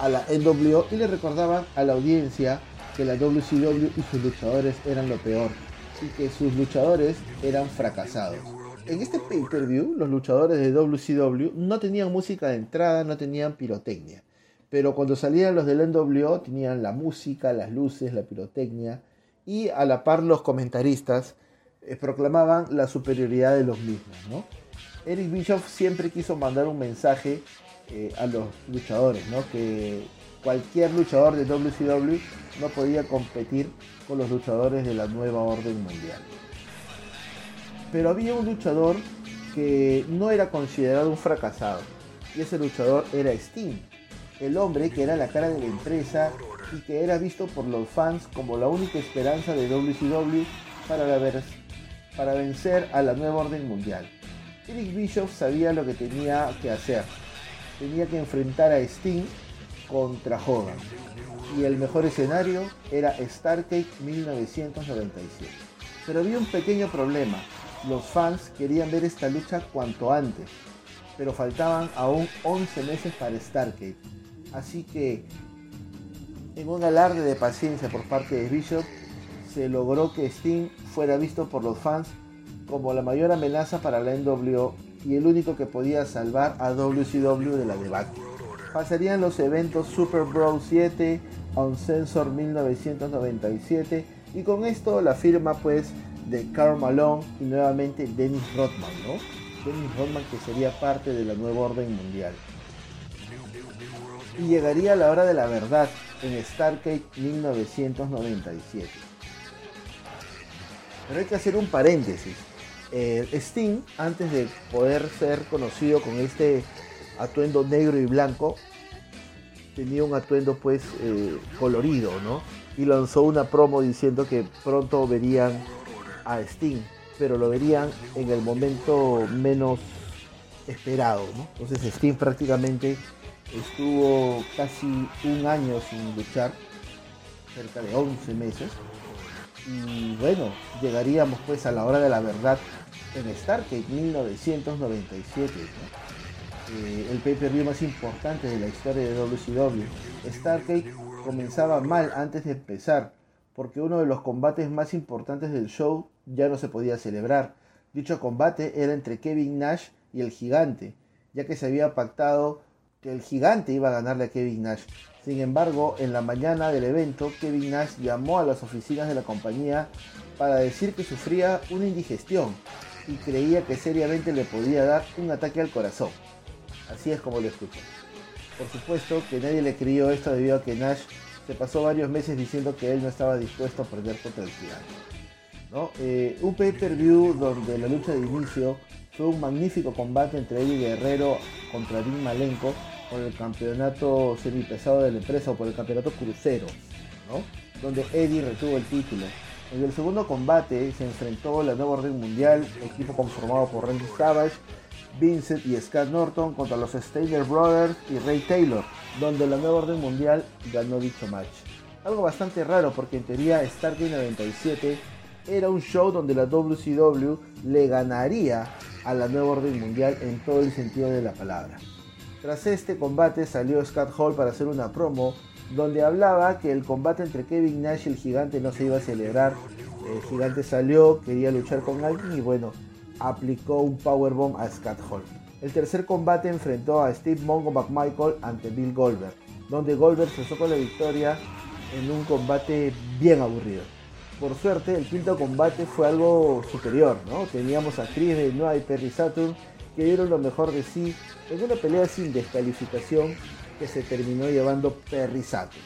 a la NWO y le recordaban a la audiencia que la WCW y sus luchadores eran lo peor y que sus luchadores eran fracasados. En este pay-per-view, los luchadores de WCW no tenían música de entrada, no tenían pirotecnia. Pero cuando salían los del NWO tenían la música, las luces, la pirotecnia y a la par los comentaristas eh, proclamaban la superioridad de los mismos. ¿no? Eric Bischoff siempre quiso mandar un mensaje eh, a los luchadores, ¿no? que cualquier luchador de WCW no podía competir con los luchadores de la nueva orden mundial. Pero había un luchador que no era considerado un fracasado, y ese luchador era Sting, el hombre que era la cara de la empresa y que era visto por los fans como la única esperanza de WCW para para vencer a la nueva orden mundial. Eric Bischoff sabía lo que tenía que hacer. Tenía que enfrentar a Sting contra Hogan. Y el mejor escenario era Starcade 1997. Pero había un pequeño problema. Los fans querían ver esta lucha cuanto antes. Pero faltaban aún 11 meses para Starcade. Así que, en un alarde de paciencia por parte de Bishop, se logró que Sting fuera visto por los fans como la mayor amenaza para la NWO y el único que podía salvar a WCW de la debacle. Pasarían los eventos Super Brawl 7, Uncensored 1997 y con esto la firma pues de Karl Malone y nuevamente Dennis Rodman, ¿no? Dennis Rodman que sería parte de la nueva orden mundial. Y llegaría la hora de la verdad en Starcade 1997. Pero hay que hacer un paréntesis. Eh, Sting, antes de poder ser conocido con este atuendo negro y blanco, tenía un atuendo pues eh, colorido, ¿no? Y lanzó una promo diciendo que pronto verían a Sting, pero lo verían en el momento menos esperado, ¿no? Entonces Sting prácticamente estuvo casi un año sin luchar, cerca de 11 meses, y bueno, llegaríamos pues a la hora de la verdad en Starcade 1997, eh, el pay-per-view más importante de la historia de WCW. Starcade comenzaba mal antes de empezar, porque uno de los combates más importantes del show ya no se podía celebrar. Dicho combate era entre Kevin Nash y el gigante, ya que se había pactado que el gigante iba a ganarle a Kevin Nash. Sin embargo, en la mañana del evento, Kevin Nash llamó a las oficinas de la compañía para decir que sufría una indigestión y creía que seriamente le podía dar un ataque al corazón. Así es como lo escuché. Por supuesto que nadie le creyó esto debido a que Nash se pasó varios meses diciendo que él no estaba dispuesto a perder contra. Eh, un pay-per-view donde la lucha de inicio fue un magnífico combate entre Eddie Guerrero contra Dean Malenko por el campeonato semipesado de la empresa o por el campeonato crucero, donde Eddie retuvo el título. En el segundo combate se enfrentó la nueva orden mundial, equipo conformado por Randy Savage, Vincent y Scott Norton contra los Steiner Brothers y Ray Taylor, donde la nueva orden mundial ganó dicho match. Algo bastante raro porque en teoría Stargate 97 era un show donde la WCW le ganaría a la nueva orden mundial en todo el sentido de la palabra. Tras este combate salió Scott Hall para hacer una promo donde hablaba que el combate entre Kevin Nash y el gigante no se iba a celebrar. El gigante salió, quería luchar con alguien y bueno, aplicó un powerbomb a Scott Hall. El tercer combate enfrentó a Steve Mongo McMichael ante Bill Goldberg, donde Goldberg se con la victoria en un combate bien aburrido. Por suerte, el quinto combate fue algo superior, ¿no? Teníamos a Chris Benoit y Perry Saturn que dieron lo mejor de sí en una pelea sin descalificación que se terminó llevando Perry Saturn.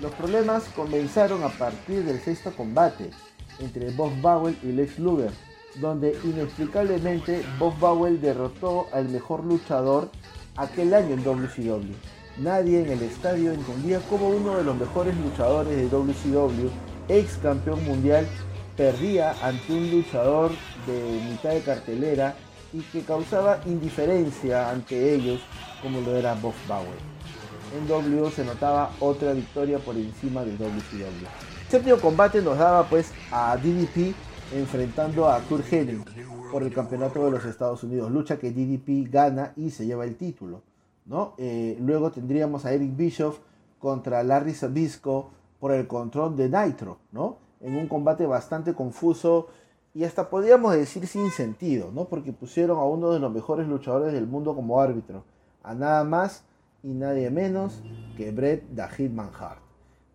Los problemas comenzaron a partir del sexto combate entre Bob Bowell y Lex Luger, donde inexplicablemente Bob Bowell derrotó al mejor luchador aquel año en WCW. Nadie en el estadio entendía cómo uno de los mejores luchadores de WCW ex campeón mundial, perdía ante un luchador de mitad de cartelera y que causaba indiferencia ante ellos como lo era Bob Bauer. En W se notaba otra victoria por encima de WCW. El séptimo combate nos daba pues a DDP enfrentando a Kurt Hennig por el campeonato de los Estados Unidos, lucha que DDP gana y se lleva el título. ¿no? Eh, luego tendríamos a Eric Bischoff contra Larry Sabisco por el control de Nitro, ¿no? En un combate bastante confuso y hasta podríamos decir sin sentido, ¿no? Porque pusieron a uno de los mejores luchadores del mundo como árbitro, a nada más y nadie menos que Bret the Hitman Hart.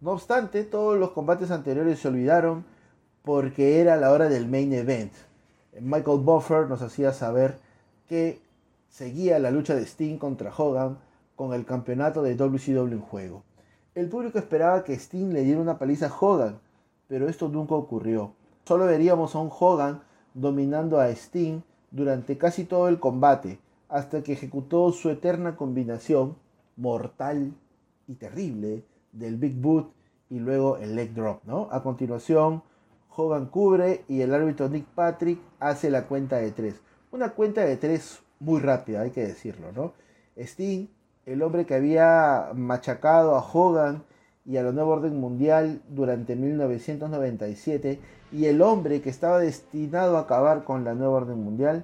No obstante, todos los combates anteriores se olvidaron porque era la hora del main event. Michael Buffer nos hacía saber que seguía la lucha de Sting contra Hogan con el campeonato de WCW en juego. El público esperaba que Sting le diera una paliza a Hogan, pero esto nunca ocurrió. Solo veríamos a un Hogan dominando a Sting durante casi todo el combate, hasta que ejecutó su eterna combinación mortal y terrible del Big Boot y luego el leg drop, ¿no? A continuación, Hogan cubre y el árbitro Nick Patrick hace la cuenta de tres. Una cuenta de tres muy rápida, hay que decirlo, ¿no? Sting, el hombre que había machacado a Hogan y a la nueva orden mundial durante 1997 y el hombre que estaba destinado a acabar con la nueva orden mundial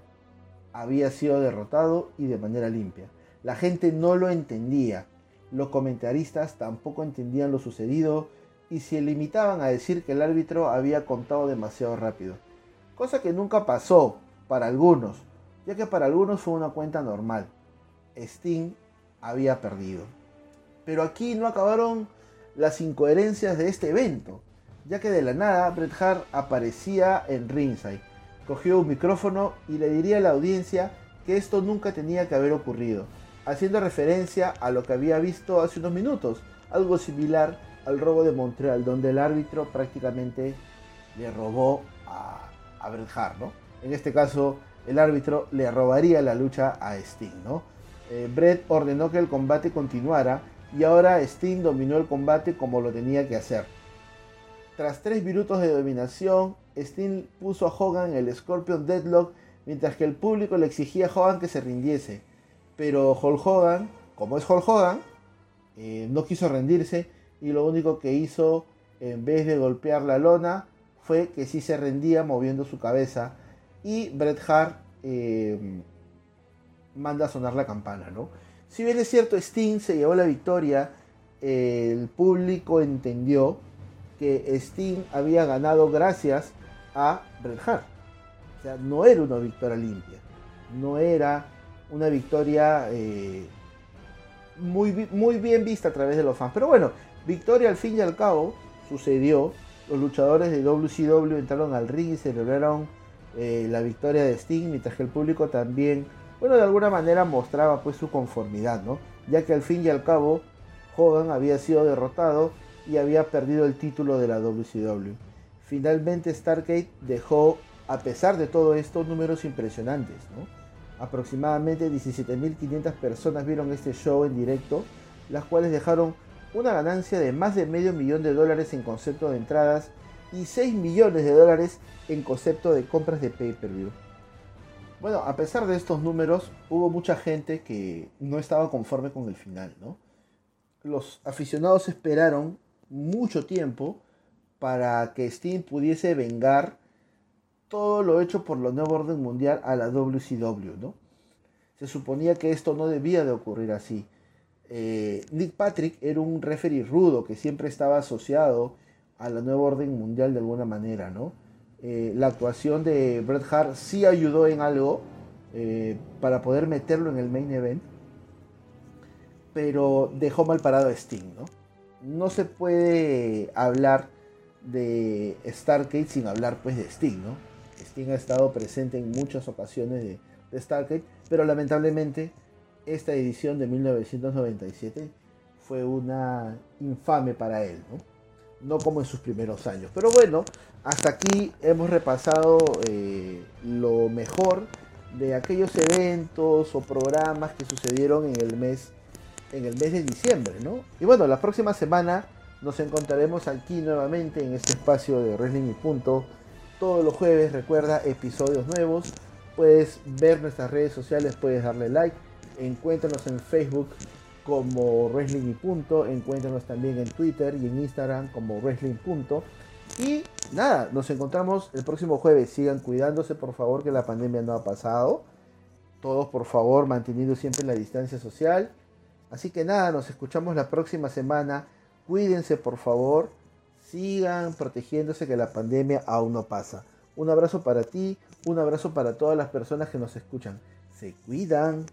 había sido derrotado y de manera limpia. La gente no lo entendía, los comentaristas tampoco entendían lo sucedido y se limitaban a decir que el árbitro había contado demasiado rápido, cosa que nunca pasó para algunos, ya que para algunos fue una cuenta normal. Sting había perdido. Pero aquí no acabaron las incoherencias de este evento, ya que de la nada Bret Hart aparecía en ringside, cogió un micrófono y le diría a la audiencia que esto nunca tenía que haber ocurrido, haciendo referencia a lo que había visto hace unos minutos, algo similar al robo de Montreal, donde el árbitro prácticamente le robó a, a Bret ¿no? En este caso, el árbitro le robaría la lucha a Sting, ¿no? Eh, Bret ordenó que el combate continuara y ahora Sting dominó el combate como lo tenía que hacer. Tras tres minutos de dominación, Sting puso a Hogan el Scorpion Deadlock mientras que el público le exigía a Hogan que se rindiese. Pero Hulk Hogan, como es Hulk Hogan, eh, no quiso rendirse y lo único que hizo en vez de golpear la lona fue que sí se rendía moviendo su cabeza y Bret Hart eh, manda a sonar la campana, ¿no? Si bien es cierto, Sting se llevó la victoria, el público entendió que Sting había ganado gracias a Bret Hart. O sea, no era una victoria limpia, no era una victoria eh, muy, muy bien vista a través de los fans. Pero bueno, victoria al fin y al cabo sucedió. Los luchadores de WCW entraron al ring y celebraron eh, la victoria de Sting, mientras que el público también, bueno, de alguna manera mostraba pues su conformidad, ¿no? Ya que al fin y al cabo Hogan había sido derrotado y había perdido el título de la WCW. Finalmente Stargate dejó, a pesar de todo esto, números impresionantes, ¿no? Aproximadamente 17.500 personas vieron este show en directo, las cuales dejaron una ganancia de más de medio millón de dólares en concepto de entradas y 6 millones de dólares en concepto de compras de pay-per-view. Bueno, a pesar de estos números, hubo mucha gente que no estaba conforme con el final, ¿no? Los aficionados esperaron mucho tiempo para que Steam pudiese vengar todo lo hecho por la nueva orden mundial a la WCW, ¿no? Se suponía que esto no debía de ocurrir así. Eh, Nick Patrick era un referee rudo que siempre estaba asociado a la nueva orden mundial de alguna manera, ¿no? Eh, la actuación de Bret Hart sí ayudó en algo eh, para poder meterlo en el main event, pero dejó mal parado a Sting, ¿no? No se puede hablar de Stargate sin hablar pues de Sting, ¿no? Sting ha estado presente en muchas ocasiones de, de pero lamentablemente esta edición de 1997 fue una infame para él, ¿no? como en sus primeros años. Pero bueno, hasta aquí hemos repasado eh, lo mejor de aquellos eventos o programas que sucedieron en el mes en el mes de diciembre, ¿no? Y bueno, la próxima semana nos encontraremos aquí nuevamente en este espacio de Wrestling y Punto. Todos los jueves, recuerda, episodios nuevos. Puedes ver nuestras redes sociales, puedes darle like. Encuéntranos en Facebook como Wrestling y Punto. Encuéntranos también en Twitter y en Instagram como Wrestling Punto. Y nada, nos encontramos el próximo jueves. Sigan cuidándose, por favor, que la pandemia no ha pasado. Todos, por favor, manteniendo siempre la distancia social. Así que nada, nos escuchamos la próxima semana. Cuídense, por favor. Sigan protegiéndose que la pandemia aún no pasa. Un abrazo para ti, un abrazo para todas las personas que nos escuchan. Se cuidan.